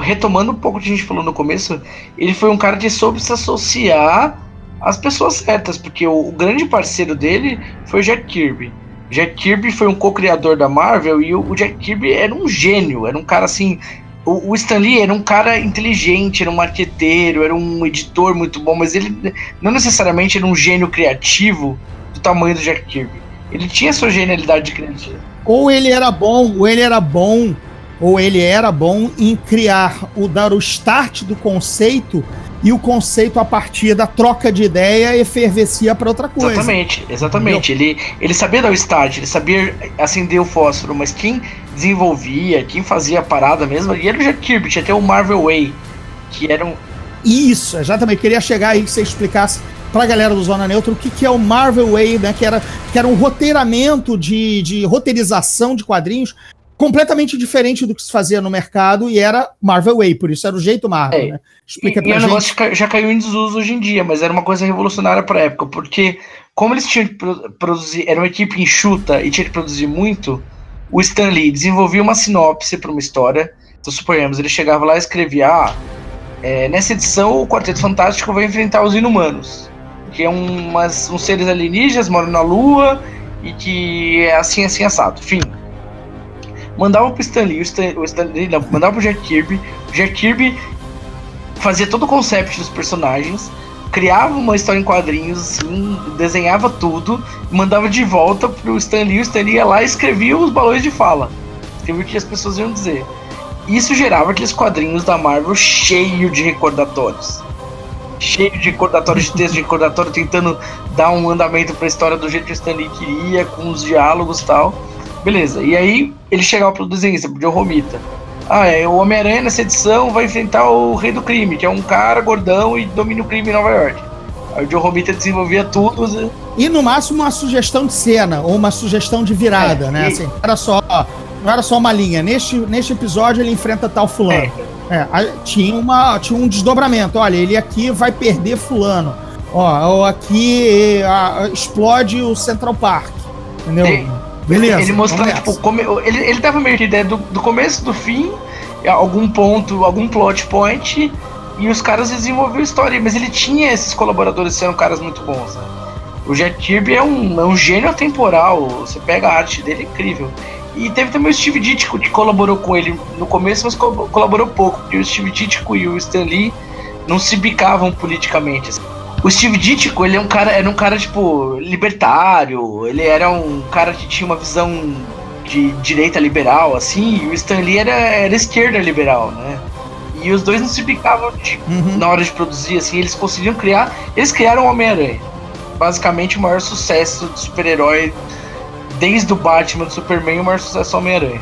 retomando um pouco o que a gente falou no começo, ele foi um cara que soube se associar às pessoas certas, porque o, o grande parceiro dele foi o Jack Kirby. Jack Kirby foi um co-criador da Marvel e o, Jack Kirby era um gênio, era um cara assim. O, Stan Lee era um cara inteligente, era um marqueteiro, era um editor muito bom, mas ele não necessariamente era um gênio criativo do tamanho do Jack Kirby. Ele tinha sua genialidade criativa. Ou ele era bom, ou ele era bom, ou ele era bom em criar, o dar o start do conceito e o conceito a partir da troca de ideia efervescia para outra coisa. Exatamente, exatamente. Ele, ele sabia dar o start, ele sabia acender o fósforo, mas quem desenvolvia, quem fazia a parada mesmo, e era o Jack Kirby, tinha até o Marvel Way, que era um. Isso, exatamente. Queria chegar aí que você explicasse para a galera do Zona Neutra o que, que é o Marvel Way, né? Que era, que era um roteiramento de, de roteirização de quadrinhos completamente diferente do que se fazia no mercado e era Marvel Way, por isso era o jeito Marvel, é. né? Explica e, pra e gente. o negócio já caiu em desuso hoje em dia, mas era uma coisa revolucionária pra época, porque como eles tinham que produzir, era uma equipe enxuta e tinha que produzir muito, o Stan Lee desenvolvia uma sinopse para uma história. Então, suponhamos, ele chegava lá e escrevia: ah, é, nessa edição o Quarteto Fantástico vai enfrentar os Inumanos, que é umas, uns seres alienígenas, moram na Lua e que é assim, assim, assado. Fim mandava pro Stan Lee, o Stan, o Stan Lee não, mandava pro Jack Kirby, o Jack Kirby fazia todo o concept dos personagens, criava uma história em quadrinhos, assim, desenhava tudo, mandava de volta pro Stan Lee, o Stan Lee ia lá e escrevia os balões de fala, escrevia o que as pessoas iam dizer. Isso gerava aqueles quadrinhos da Marvel cheio de recordatórios. Cheio de recordatórios de texto, de recordatório, tentando dar um andamento pra história do jeito que o Stan Lee queria, com os diálogos e tal. Beleza, e aí ele chegava pro desenhista, pro John Romita. Ah, é, o Homem-Aranha nessa edição vai enfrentar o Rei do Crime, que é um cara gordão e domina o crime em Nova York. Aí o John Romita desenvolvia tudo. Né? E no máximo uma sugestão de cena, ou uma sugestão de virada, é, né? E... Assim, era só, não era só uma linha. Neste, neste episódio ele enfrenta tal fulano. É. É, tinha, uma, tinha um desdobramento. Olha, ele aqui vai perder fulano. Ó, aqui a, explode o Central Park. Entendeu? Beleza. Ele mostrava, tipo, come, ele, ele dava meio que ideia do, do começo do fim, algum ponto, algum plot point, e os caras desenvolviam a história, mas ele tinha esses colaboradores sendo caras muito bons, né? O Jack Kirby é um, é um gênio temporal, você pega a arte dele, é incrível. E teve também o Steve Ditko que colaborou com ele no começo, mas co colaborou pouco, porque o Steve Ditko e o Stan Lee não se bicavam politicamente. Assim. O Steve Ditko, ele é um cara, era um cara, tipo, libertário, ele era um cara que tinha uma visão de direita liberal, assim, e o Stan Lee era, era esquerda liberal, né? E os dois não se picavam tipo, uhum. na hora de produzir, assim, eles conseguiam criar. Eles criaram o Homem-Aranha. Basicamente o maior sucesso de super-herói desde o Batman do Superman, o maior sucesso é o Homem-Aranha.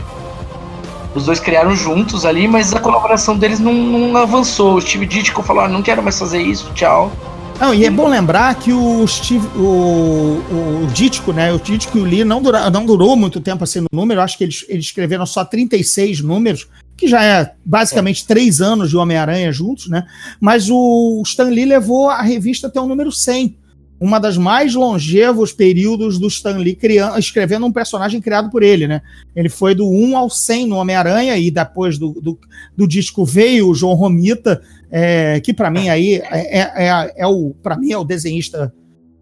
Os dois criaram juntos ali, mas a colaboração deles não, não avançou. O Steve Ditko falou: ah, não quero mais fazer isso, tchau Não, e é bom lembrar que o Steve, o, o Dítico, né? O Dítico e o Lee não, dura, não durou muito tempo assim no número. Acho que eles, eles escreveram só 36 números, que já é basicamente é. três anos de Homem-Aranha juntos, né? Mas o Stan Lee levou a revista até o número 100 uma das mais longevos períodos do Stan Lee criando, escrevendo um personagem criado por ele, né? Ele foi do 1 ao 100 no Homem-Aranha e depois do, do, do, disco veio o João Romita, é, que para mim aí é, é, é, é o para mim é o desenhista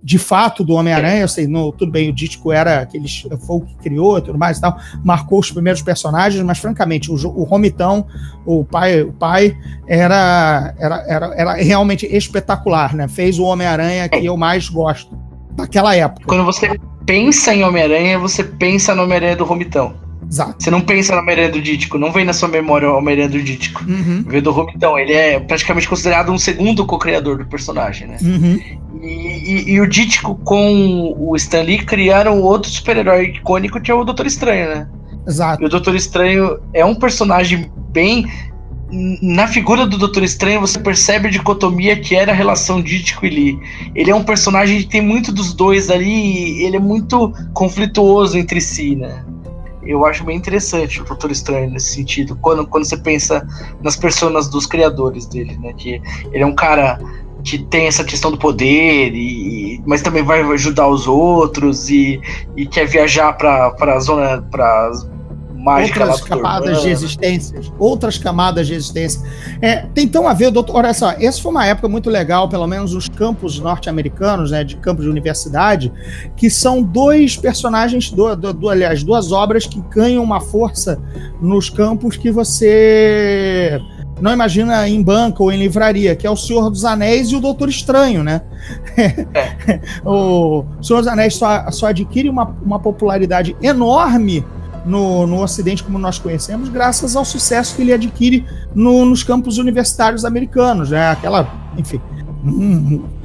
de fato do Homem-Aranha, eu sei, no, tudo bem, o Dítico era aquele foi o que criou e tudo mais e tal, marcou os primeiros personagens, mas francamente, o, o Romitão, o pai, o pai era, era, era, era realmente espetacular, né? Fez o Homem-Aranha que eu mais gosto daquela época. Quando você pensa em Homem-Aranha, você pensa no Homem-Aranha do Romitão. Exato. Você não pensa no Homem-Aranha do Dítico, não vem na sua memória o Homem-Aranha do Dítico. Uhum. Vem do Romitão, ele é praticamente considerado um segundo co-criador do personagem, né? Uhum. E, e, e, o Dítico com o Stan Lee criaram outro super-herói icônico que é o Doutor Estranho, né? Exato. E o Doutor Estranho é um personagem bem. Na figura do Doutor Estranho, você percebe a dicotomia que era a relação Dítico e Lee. Ele é um personagem que tem muito dos dois ali, ele é muito conflituoso entre si, né? Eu acho bem interessante o Doutor Estranho nesse sentido, quando, quando você pensa nas personas dos criadores dele, né? Que ele é um cara que tem essa questão do poder, e, mas também vai ajudar os outros e, e quer viajar para a zona, para mágica outras camadas de existências, outras camadas de existência. É, tem então a ver, doutor, olha só, essa foi uma época muito legal, pelo menos os campos norte-americanos, né, de campos de universidade, que são dois personagens, do, do, do, aliás, duas obras que ganham uma força nos campos que você não imagina em banca ou em livraria, que é o Senhor dos Anéis e o Doutor Estranho, né? É. o Senhor dos Anéis só, só adquire uma, uma popularidade enorme no, no Ocidente como nós conhecemos, graças ao sucesso que ele adquire no, nos campos universitários americanos, né? Aquela, enfim.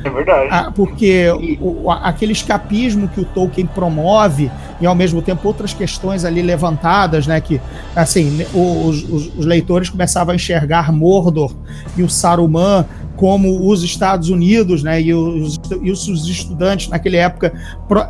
É verdade. Ah, porque o, aquele escapismo que o Tolkien promove e ao mesmo tempo outras questões ali levantadas, né? Que assim os, os, os leitores começavam a enxergar Mordor e o Saruman como os Estados Unidos né, e, os, e os estudantes naquela época,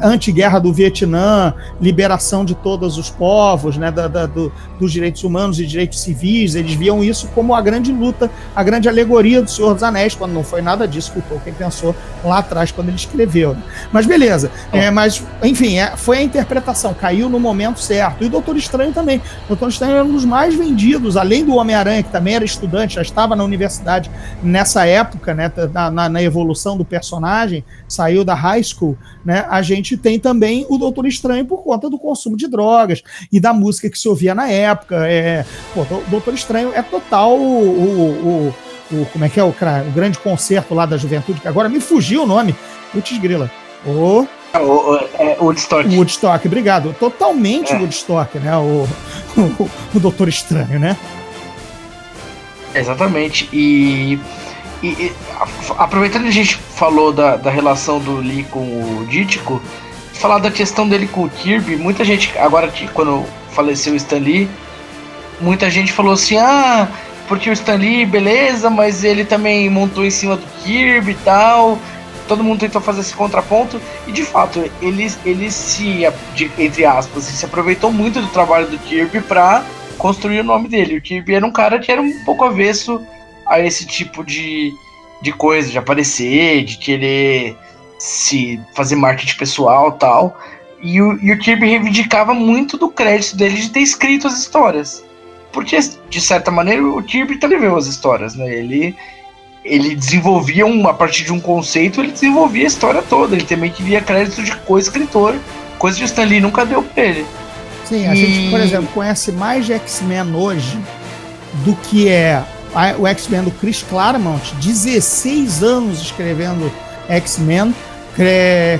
anti-guerra do Vietnã, liberação de todos os povos, né, da, da, do, dos direitos humanos e direitos civis, eles viam isso como a grande luta, a grande alegoria do Senhor dos Anéis, quando não foi nada disso que o Tolkien pensou lá atrás, quando ele escreveu. Né? Mas beleza, é, mas enfim, é, foi a interpretação, caiu no momento certo. E o Doutor Estranho também. O Doutor Estranho era um dos mais vendidos, além do Homem-Aranha, que também era estudante, já estava na universidade nessa época né, na, na, evolução do personagem, saiu da high school, né, a gente tem também o Doutor Estranho por conta do consumo de drogas e da música que se ouvia na época. É, pô, o Doutor Estranho é total o, o, o, o como é que é o, o grande concerto lá da juventude, que agora me fugiu o nome, Putz Grila. O... O, é, Woodstock. Woodstock, obrigado. Totalmente é. Woodstock, né? O, o, o Doutor Estranho, né? Exatamente. E e, e, aproveitando que a gente falou da, da relação do Lee com o Dítico, falar da questão dele com o Kirby, muita gente, agora que quando faleceu o Stan Lee, muita gente falou assim, ah, porque o Stan Lee, beleza, mas ele também montou em cima do Kirby e tal, todo mundo tentou fazer esse contraponto, e de fato, ele, ele se, entre aspas, se aproveitou muito do trabalho do Kirby para construir o nome dele. O Kirby era um cara que era um pouco avesso a esse tipo de, de coisa, de aparecer, de querer se fazer marketing pessoal tal. E o, e o Kirby reivindicava muito do crédito dele de ter escrito as histórias. Porque, de certa maneira, o Kirby também as histórias, né? Ele, ele desenvolvia, um, a partir de um conceito, ele desenvolvia a história toda. Ele também queria crédito de co-escritor, coisa que o Stan Lee nunca deu pra ele. Sim, a e... gente, por exemplo, conhece mais de X-Men hoje do que é o X-Men do Chris Claremont, 16 anos escrevendo X-Men,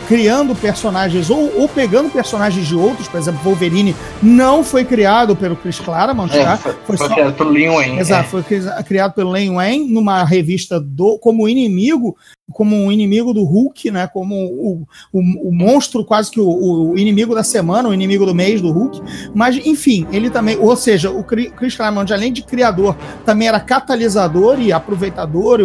criando personagens ou, ou, pegando personagens de outros, por exemplo, Wolverine não foi criado pelo Chris Claremont, é, tá? Foi, foi, foi só... criado pelo Len Wayne. Exato, é. foi criado pelo Len Wayne numa revista do como inimigo como um inimigo do Hulk, né? Como o, o, o monstro, quase que o, o, inimigo da semana, o inimigo do mês do Hulk. Mas, enfim, ele também, ou seja, o Chris Claremont, além de criador, também era catalisador e aproveitador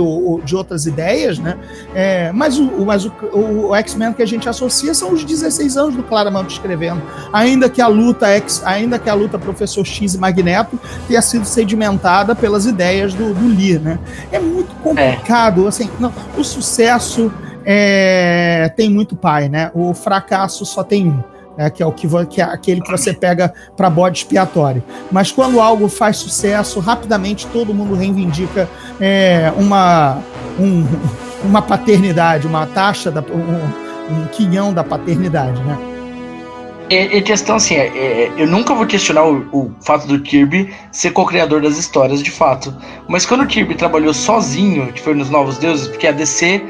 de outras ideias, né? É, mas o, mas o, o X-Men que a gente associa são os 16 anos do Claremont escrevendo. Ainda que a luta X, ainda que a luta Professor X e Magneto tenha sido sedimentada pelas ideias do, do Lee, né? É muito complicado, é. assim, não, o sucesso é, tem muito pai, né? O fracasso só tem um. É, que é o que, que é aquele que você pega para bode expiatório. Mas quando algo faz sucesso, rapidamente todo mundo reivindica é, uma, um, uma paternidade, uma taxa, da, um, um quinhão da paternidade, né? É, é questão assim, é, é, eu nunca vou questionar o, o fato do Kirby ser co-criador das histórias, de fato. Mas quando o Kirby trabalhou sozinho, que foi nos Novos Deuses, porque a DC,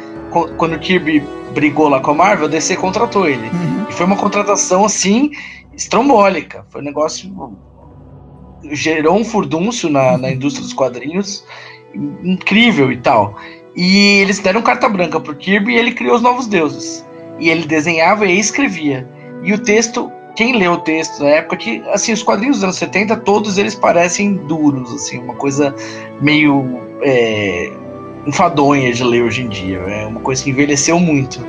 quando o Kirby brigou lá com a Marvel, a DC contratou ele. Uhum. E foi uma contratação assim, estrombólica. Foi um negócio. gerou um furdúncio na, na indústria dos quadrinhos incrível e tal. E eles deram carta branca pro Kirby e ele criou os Novos Deuses. E ele desenhava e escrevia. E o texto, quem lê o texto na época, que, assim, os quadrinhos dos anos 70, todos eles parecem duros, assim, uma coisa meio é, enfadonha de ler hoje em dia. É uma coisa que envelheceu muito.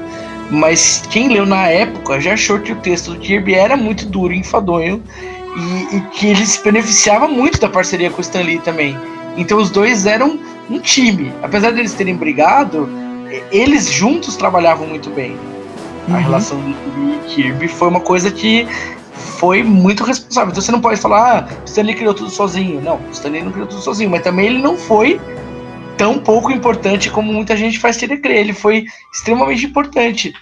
Mas quem leu na época já achou que o texto do Kirby era muito duro e enfadonho e, e que ele se beneficiava muito da parceria com o Stan Lee também. Então os dois eram um time. Apesar deles terem brigado, eles juntos trabalhavam muito bem. Uhum. A relação do e Kirby foi uma coisa que foi muito responsável. Então você não pode falar, ah, Stanley criou tudo sozinho. Não, Stanley não criou tudo sozinho, mas também ele não foi tão pouco importante como muita gente faz querer crer. Ele foi extremamente importante.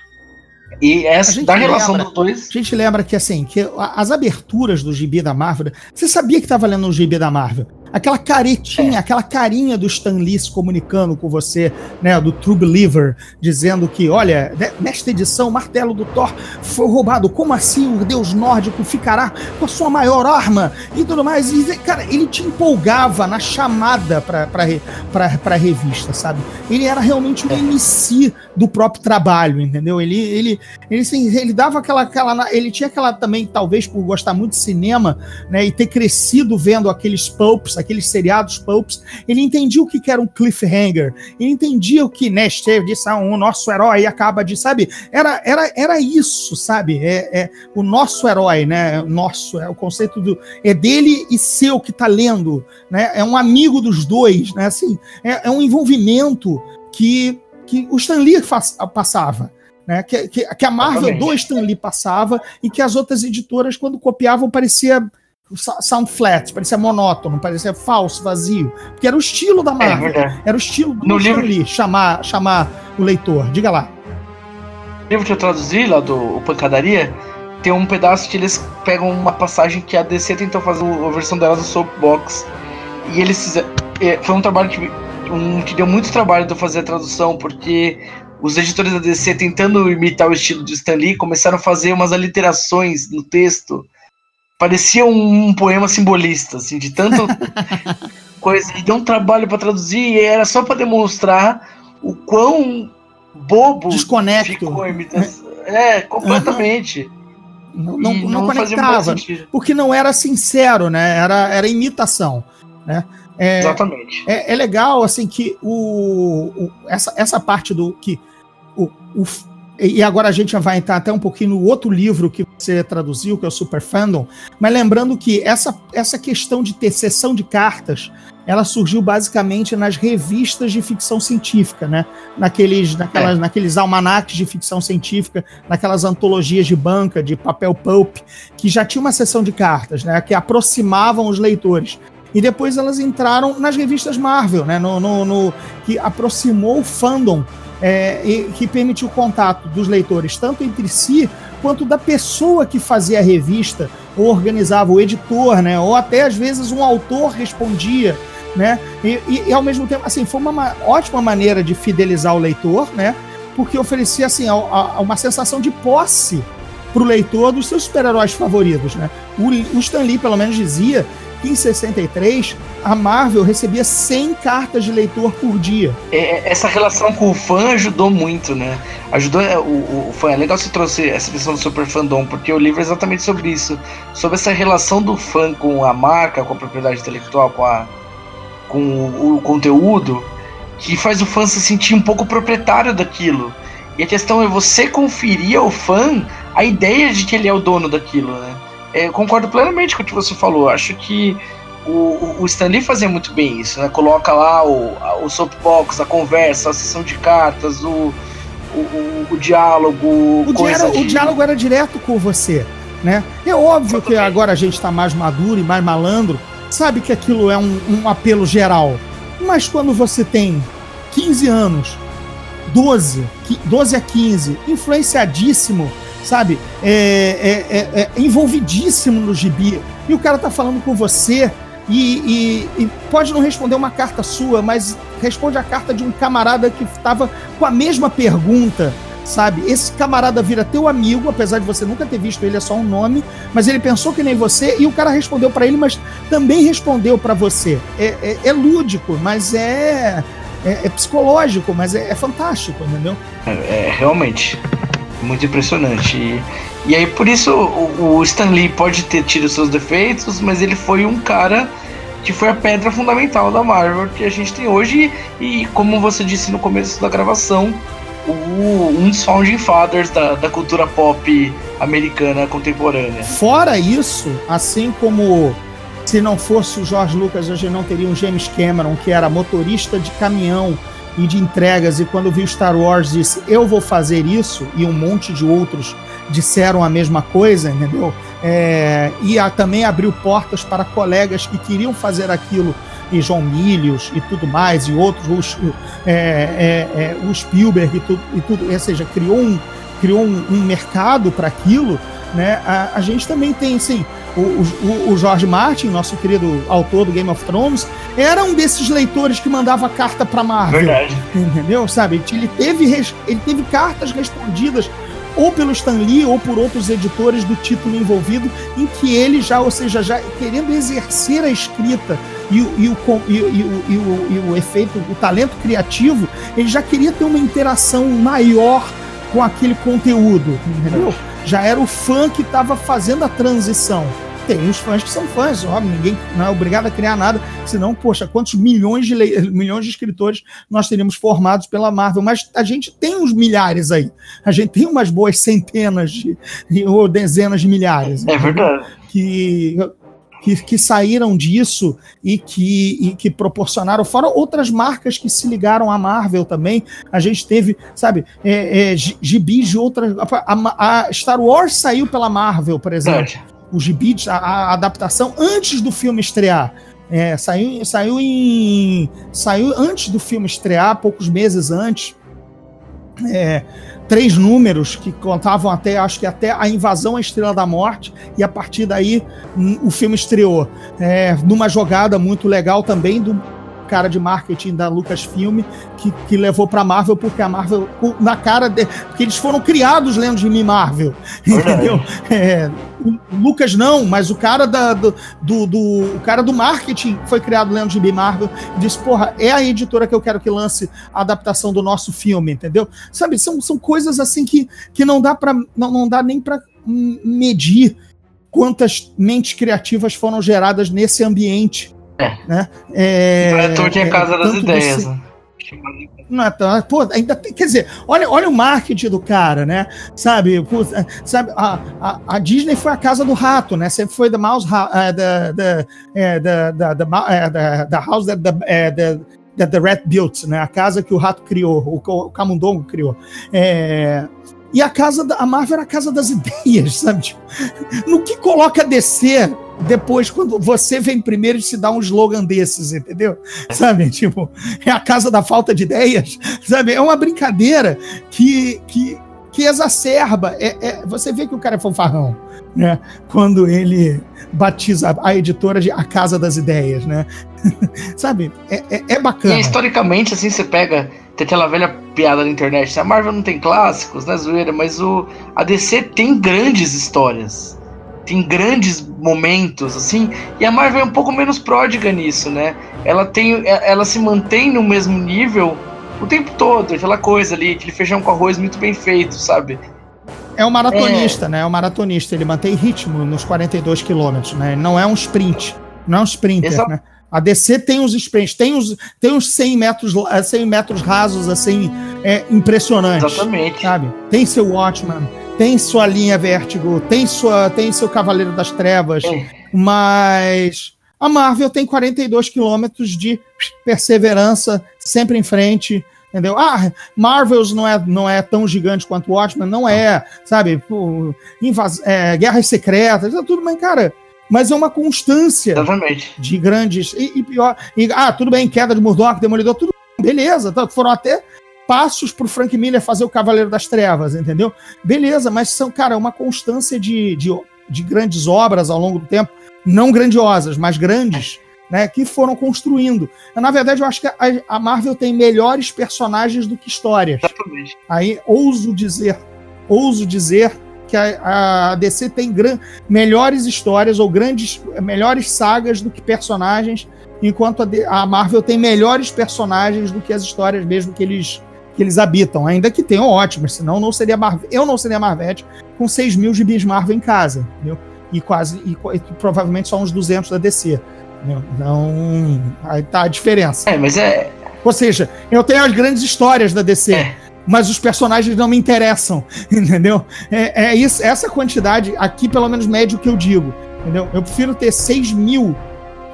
E essa da relação lembra, dos dois. A gente lembra que assim, que as aberturas do gibi da Marvel. Você sabia que estava lendo o gibi da Marvel? Aquela caretinha, é. aquela carinha do Stan Lee se comunicando com você, né, do True Believer, dizendo que, olha, nesta edição, o martelo do Thor foi roubado. Como assim o deus nórdico ficará com a sua maior arma e tudo mais? E, cara, ele te empolgava na chamada pra, pra, pra, pra revista, sabe? Ele era realmente um é. MC do próprio trabalho, entendeu? Ele, ele, ele, assim, ele dava aquela, aquela. Ele tinha aquela também, talvez por gostar muito de cinema, né, e ter crescido vendo aqueles pulps, aqueles seriados pulps, ele entendia o que era um cliffhanger, ele entendia o que, né, Steve disse, ah, o nosso herói acaba de, sabe? Era, era, era isso, sabe? É, é o nosso herói, né? Nosso, é o conceito do. É dele e seu que tá lendo, né? É um amigo dos dois, né? Assim, é, é um envolvimento que, que o Stan Lee passava. Né, que, que, que, a Marvel Exatamente. do Stan Lee passava e que as outras editoras, quando copiavam, parecia sound flat, parecia monótono, parecia falso, vazio. Porque era o estilo da Marvel. É, era o estilo do no livro... Lee, chamar, chamar o leitor. Diga lá. No livro que eu traduzi, lá do Pancadaria, tem um pedaço que eles pegam uma passagem que a DC tentou fazer a versão dela do Soapbox. E eles fizeram. É, foi um trabalho que, um, que deu muito trabalho de fazer a tradução, porque os editores da DC, tentando imitar o estilo de Stan Lee, começaram a fazer umas aliterações no texto parecia um, um poema simbolista, assim, de tanto coisa. E deu um trabalho para traduzir e era só para demonstrar o quão bobo Desconecto. ficou a imitação. É, completamente. Não, não, não, não conectava, porque não era sincero, né? Era, era imitação, né? É, Exatamente. É, é, legal, assim, que o, o, essa, essa parte do que o, o e agora a gente vai entrar até um pouquinho no outro livro que você traduziu, que é o Super Fandom, mas lembrando que essa, essa questão de ter sessão de cartas, ela surgiu basicamente nas revistas de ficção científica, né? Naqueles, naquelas, é. naqueles almanacs de ficção científica, naquelas antologias de banca, de papel pulp, que já tinha uma sessão de cartas, né? Que aproximavam os leitores. E depois elas entraram nas revistas Marvel, né? No, no, no que aproximou o fandom é, e, que permitiu o contato dos leitores, tanto entre si, quanto da pessoa que fazia a revista, ou organizava o editor, né? Ou até às vezes um autor respondia, né? E, e, e ao mesmo tempo, assim, foi uma ótima maneira de fidelizar o leitor, né? porque oferecia assim a, a, uma sensação de posse para o leitor dos seus super-heróis favoritos, né? O, o Stan Lee, pelo menos, dizia em 63 a Marvel recebia 100 cartas de leitor por dia. É, essa relação com o fã ajudou muito, né? Ajudou é, o, o, fã. É legal você trouxe essa questão do super fandom, porque o livro é exatamente sobre isso. Sobre essa relação do fã com a marca, com a propriedade intelectual, com, a, com o, o conteúdo, que faz o fã se sentir um pouco proprietário daquilo. E a questão é você conferir ao fã a ideia de que ele é o dono daquilo, né? É, concordo plenamente com o que você falou. Acho que o, o Stanley fazia muito bem isso, né? Coloca lá o, o soapbox, a conversa, a sessão de cartas, o, o, o, diálogo. O, diálogo de... o diálogo era direto com você, né? É óbvio que agora a gente está mais maduro e mais malandro, sabe que aquilo é um, um apelo geral. Mas quando você tem 15 anos, 12, 12 a 15, influenciadíssimo sabe? É, é, é, é, envolvidíssimo no gibi. E o cara tá falando com você e, e, e, pode não responder uma carta sua, mas responde a carta de um camarada que estava com a mesma pergunta, sabe? Esse camarada vira teu amigo, apesar de você nunca ter visto ele, é só um nome, mas ele pensou que nem você e o cara respondeu para ele, mas também respondeu para você. É, é, é, lúdico, mas é, é, é psicológico, mas é, fantástico, entendeu? É, realmente muito impressionante. E, e aí, por isso, o, o Stan Lee pode ter tido seus defeitos, mas ele foi um cara que foi a pedra fundamental da Marvel que a gente tem hoje. E, como você disse no começo da gravação, o, um dos founding fathers da, da cultura pop americana contemporânea. Fora isso, assim como se não fosse o George Lucas, gente não teria um James Cameron, que era motorista de caminhão e de entregas, e quando viu Star Wars disse eu vou fazer isso, e um monte de outros disseram a mesma coisa, entendeu? É, e a, também abriu portas para colegas que queriam fazer aquilo, e João Milhos e tudo mais, e outros, o, é, é, é, o Spielberg e tudo, e tudo, ou seja, criou um, criou um, um mercado para aquilo, né? A, a gente também tem, assim, o, o, o George Martin, nosso querido autor do Game of Thrones, era um desses leitores que mandava carta para Marvel. Verdade. Entendeu? Sabe? Ele teve, ele teve cartas respondidas ou pelo Stan Lee ou por outros editores do título envolvido, em que ele já, ou seja, já querendo exercer a escrita e, e, o, e, o, e, o, e o efeito, o talento criativo, ele já queria ter uma interação maior com aquele conteúdo, entendeu? Já era o fã que estava fazendo a transição tem os fãs que são fãs, óbvio, ninguém não é obrigado a criar nada, senão, poxa, quantos milhões de, milhões de escritores nós teríamos formados pela Marvel, mas a gente tem uns milhares aí, a gente tem umas boas centenas de, ou dezenas de milhares. É verdade. Que, que, que, saíram disso e que, e que proporcionaram, fora outras marcas que se ligaram à Marvel também. A gente teve, sabe, é, é, gibis de outras. A, a, Star Wars saiu pela Marvel, por exemplo o gibi, a, a adaptação antes do filme estrear. É, saiu, saiu em. Saiu antes do filme estrear, poucos meses antes. É, três números que contavam até, acho que até a invasão à Estrela da Morte, e a partir daí hum, o filme estreou. É, numa jogada muito legal também do cara de marketing da Lucasfilm que, que levou para Marvel porque a Marvel na cara de, porque eles foram criados lendo de mim Marvel, entendeu? É, o Lucas não, mas o cara da, do, do, do, o cara do marketing foi criado lendo de mim Marvel e disse, porra, é a editora que eu quero que lance a adaptação do nosso filme, entendeu? Sabe, são, são coisas assim que, que não dá para não, não dá nem para medir quantas mentes criativas foram geradas nesse ambiente é. Né? É, não é que é a casa das ideias. Você... Né? Não é tão, pô, ainda tem, quer dizer, olha, olha o marketing do cara, né? Sabe, pô, sabe a, a, a, Disney foi a casa do rato, né? Sempre foi the mouse, the, the, the, uh, the, house that the, uh, the, rat built, né? A casa que o rato criou, o, o camundongo criou. É, e a casa da a Marvel era a casa das ideias, sabe? Tipo, no que coloca DC depois, quando você vem primeiro e se dá um slogan desses, entendeu? Sabe? Tipo, é a casa da falta de ideias, sabe? É uma brincadeira que, que, que exacerba. É, é, você vê que o cara é fanfarrão, né? Quando ele batiza a, editora de A Casa das Ideias, né? sabe? É, é, é bacana. E historicamente, assim, você pega tem aquela velha piada na internet. A Marvel não tem clássicos, né, zoeira? Mas o, a DC tem grandes histórias. Tem grandes momentos, assim. E a Marvel é um pouco menos pródiga nisso, né? Ela, tem, ela se mantém no mesmo nível o tempo todo. Aquela coisa ali, aquele feijão com arroz muito bem feito, sabe? É um maratonista, é... né? É um maratonista. Ele mantém ritmo nos 42 quilômetros, né? Não é um sprint. Não é um sprinter, Exa né? A DC tem os sprints, tem os, tem os 100 metros, 100 metros rasos, assim, é, impressionantes. Exatamente. Sabe? Tem seu Watchman, tem sua linha Vértigo, tem, sua, tem seu Cavaleiro das Trevas, é. mas a Marvel tem 42 quilômetros de perseverança, sempre em frente, entendeu? Ah, Marvels não é, não é tão gigante quanto Watchmen, não é, sabe? Pô, invas é, Guerras Secretas, é tudo, mas, cara, mas é uma constância Exatamente. de grandes. E, e pior. E, ah, tudo bem, queda de Murdoch, Demolidor, tudo beleza. Tá, foram até passos pro Frank Miller fazer o Cavaleiro das Trevas, entendeu? Beleza, mas são, cara, uma constância de, de, de grandes obras ao longo do tempo, não grandiosas, mas grandes, né, que foram construindo. Na verdade, eu acho que a, a Marvel tem melhores personagens do que histórias. Exatamente. Aí, ouso dizer, ouso dizer que a, a DC tem melhores histórias ou grandes, melhores sagas do que personagens, enquanto a, a, Marvel tem melhores personagens do que as histórias mesmo que eles, que eles habitam. Ainda que tenham ótimos, senão não seria Marvel, eu não seria Marvete com 6 mil gibis Marvel em casa, entendeu? E quase, e, e, provavelmente só uns 200 da DC. Entendeu? Então, aí tá a diferença. É, mas é. Ou seja, eu tenho as grandes histórias da DC. É mas os personagens não me interessam, entendeu? É, é isso, essa quantidade aqui, pelo menos médio, que eu digo, entendeu? Eu prefiro ter 6 mil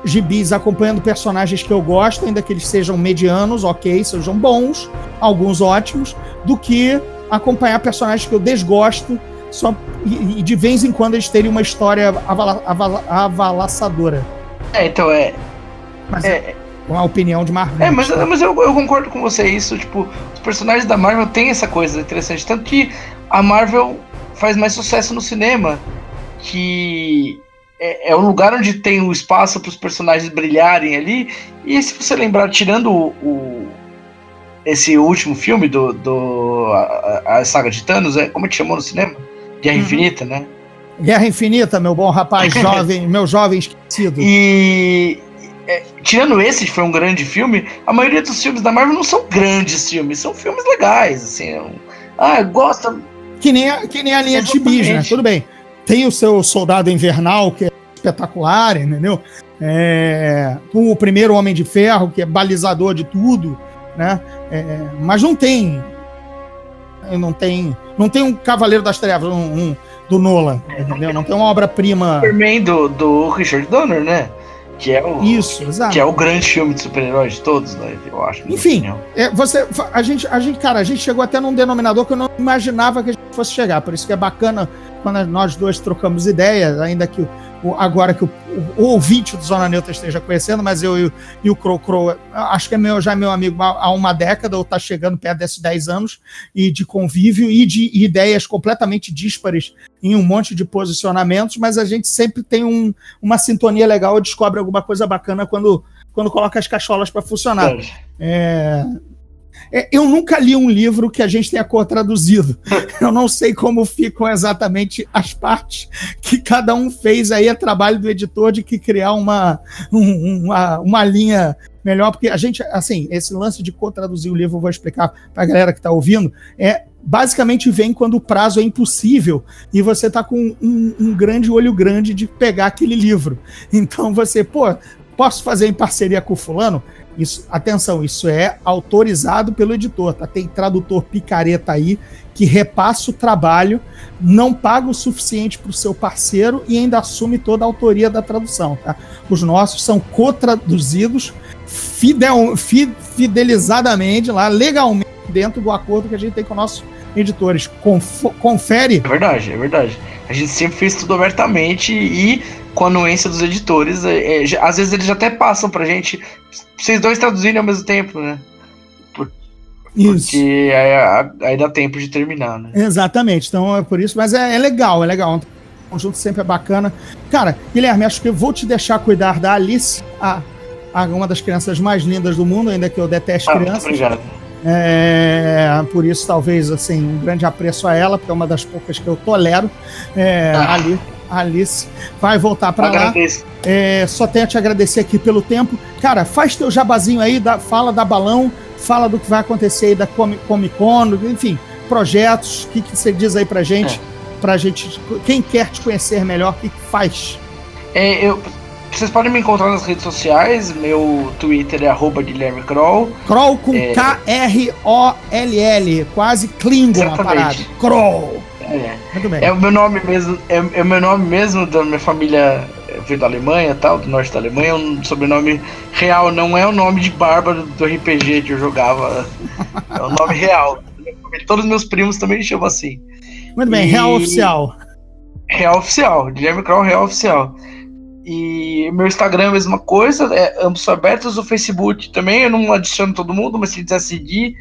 gibis acompanhando personagens que eu gosto, ainda que eles sejam medianos, ok, sejam bons, alguns ótimos, do que acompanhar personagens que eu desgosto só e, e de vez em quando eles terem uma história avala, avala, avalaçadora. É, então é. Mas é, com a opinião de Marvel. É, mas, mas eu, eu, concordo com você isso, tipo, os personagens da Marvel têm essa coisa interessante, tanto que a Marvel faz mais sucesso no cinema, que é, é um lugar onde tem o espaço para os personagens brilharem ali, e se você lembrar, tirando o, o esse último filme do, do a, a, saga de Thanos, é, como é que chamou no cinema? Guerra uhum. Infinita, né? Guerra Infinita, meu bom rapaz jovem, meu jovem esquecido. E é, tirando esse, que foi um grande filme, a maioria dos filmes da Marvel não são grandes filmes, são filmes legais, assim. É ah, gosta. Que nem a, que nem a linha de bis, né? Tudo bem. Tem o seu Soldado Invernal, que é espetacular, entendeu? É, o primeiro Homem de Ferro, que é balizador de tudo, né? É, mas não tem. Não tem. Não tem um Cavaleiro das Trevas, um, um do Nolan, entendeu? Não tem uma obra-prima. Superman do, do Richard Donner, né? Que é o, Isso, exato. Que é o grande filme de super-heróis de todos, né? Eu acho. Enfim, é, você, a gente, a gente, cara, a gente chegou até num denominador que eu não imaginava que a gente fosse chegar. Por isso que é bacana quando nós dois trocamos ideias, ainda que agora que o, o, o, ouvinte do Zona Neutra esteja conhecendo, mas eu e, e o Crow Crow, acho que é meu, já é meu amigo há uma década, ou está chegando perto desses 10 anos, e de convívio e de ideias completamente díspares em um monte de posicionamentos, mas a gente sempre tem um, uma sintonia legal e descobre alguma coisa bacana quando, quando coloca as cacholas para funcionar. É, é, eu nunca li um livro que a gente tenha cor traduzido. Eu não sei como ficam exatamente as partes que cada um fez aí. É trabalho do editor de que criar uma, um, uma, uma linha melhor, porque a gente, assim, esse lance de co-traduzir o livro, eu vou explicar para a galera que está ouvindo, é basicamente vem quando o prazo é impossível e você tá com um, um, grande olho grande de pegar aquele livro. Então você, pô, posso fazer em parceria com o fulano? Isso, atenção, isso é autorizado pelo editor, tá? Tem tradutor picareta aí que repassa o trabalho, não paga o suficiente para o seu parceiro e ainda assume toda a autoria da tradução, tá? Os nossos são co-traduzidos fidel, fidelizadamente lá, legalmente, dentro do acordo que a gente tem com nossos editores. Conf, confere. É verdade, é verdade. A gente sempre fez tudo abertamente e com a anuência dos editores. É, é, às vezes eles até passam pra gente, vocês dois traduzirem ao mesmo tempo, né? Por, isso. Porque aí, aí, dá tempo de terminar, né? Exatamente, então é por isso, mas é, é legal, é legal. O conjunto sempre é bacana. Cara, Guilherme, acho que eu vou te deixar cuidar da Alice, a, a uma das crianças mais lindas do mundo, ainda que eu deteste ah, crianças. Obrigado. É, por isso, talvez, assim, um grande apreço a ela, porque é uma das poucas que eu tolero. É, Ah. ali, Alice vai voltar para lá. É, só tenho a te agradecer aqui pelo tempo. Cara, faz teu jabazinho aí, da- fala da balão, fala do que vai acontecer aí da Comi- Comic Con, enfim, projetos. O que, que você diz aí pra gente? Pra gente. Quem quer te conhecer melhor, o que, que faz? É, eu, vocês podem me encontrar nas redes sociais. Meu Twitter é arroba Guilherme Kroll. Kroll com É. K-R-O-L-L, quase Klingon a Exatamente. parada. Kroll. É, Muito bem. é o meu nome mesmo. É, é o meu nome mesmo da minha família. Veio da Alemanha, tal, do norte da Alemanha. É um sobrenome real, não é o nome de bárbaro do RPG que eu jogava. É o nome real. Todos os meus primos também me chamam assim. Muito bem, E- real oficial. Real oficial, Guilherme Kroll, real oficial. E meu Instagram é a mesma coisa, é ambos abertos, o Facebook também, eu não adiciono todo mundo, mas se quiser seguir,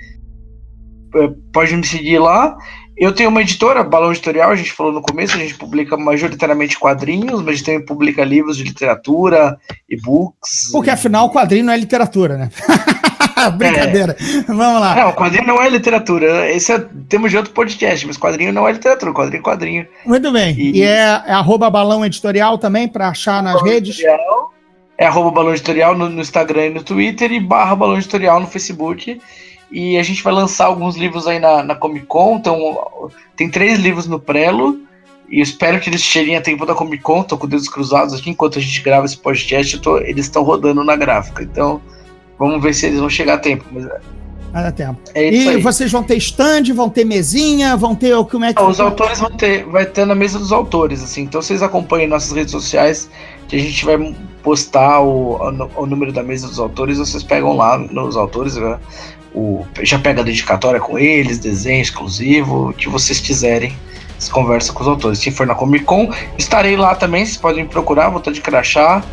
é, pode me seguir lá. Eu tenho uma editora, Balão Editorial, a gente falou no começo, a gente publica majoritariamente quadrinhos, mas também publica livros de literatura, e-books. Porque afinal, quadrinho não é literatura, né? Brincadeira. Vamos lá. Não, quadrinho não é literatura. Esse é tema de outro podcast, mas quadrinho não é literatura, quadrinho é quadrinho. Muito bem. E, E- é, é arroba balão editorial também, pra achar nas redes. Editorial. É arroba Balão Editorial no, no Instagram e no Twitter e barra Balão Editorial no Facebook. E a gente vai lançar alguns livros aí na, na Comic Con. Então, tem três livros no Prelo. E eu espero que eles cheguem a tempo da Comic Con. Tô com dedos cruzados aqui enquanto a gente grava esse podcast. tô- eles estão rodando na gráfica. Então, vamos ver se eles vão chegar a tempo. Mas Vai dar tempo. é E vocês vão ter stand, vão ter mesinha, vão ter o como é que. Não, os autores vão ter, vai ter na mesa dos autores, assim. Então vocês acompanhem nossas redes sociais, que a gente vai postar o, o, o número da mesa dos autores, vocês pegam lá nos autores, né? o, já pega a dedicatória com eles, desenho exclusivo, o que vocês quiserem. Você conversa com os autores. Se for na Comic Con, estarei lá também, vocês podem me procurar, vou estar de crachá.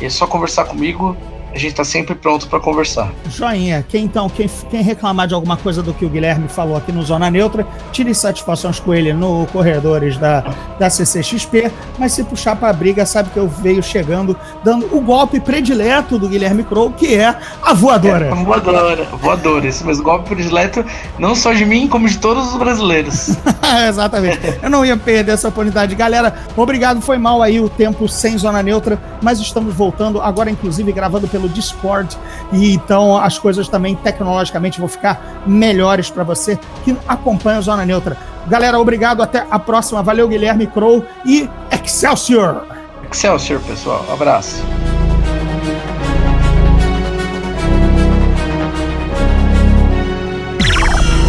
É só conversar comigo, a gente tá sempre pronto para conversar. Joinha. Quem então, quem, quem reclamar de alguma coisa do que o Guilherme falou aqui no Zona Neutra, tire satisfações com ele no corredores da, da CCXP, mas se puxar pra briga, sabe que eu veio chegando, dando o golpe predileto do Guilherme Crow, que é a voadora. É, voadora, voadora. Esse mesmo golpe predileto, não só de mim, como de todos os brasileiros. Exatamente. Eu não ia perder essa oportunidade. Galera, obrigado. Foi mal aí o tempo sem zona neutra, mas estamos voltando agora, inclusive, gravando pelo Discord. E então as coisas também tecnologicamente vão ficar melhores para você que acompanha a Zona Neutra. Galera, obrigado. Até a próxima. Valeu, Guilherme Crow e Excelsior! Excelsior, pessoal. Abraço.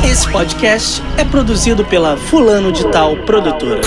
Esse podcast é produzido pela Fulano de Tal Produtora.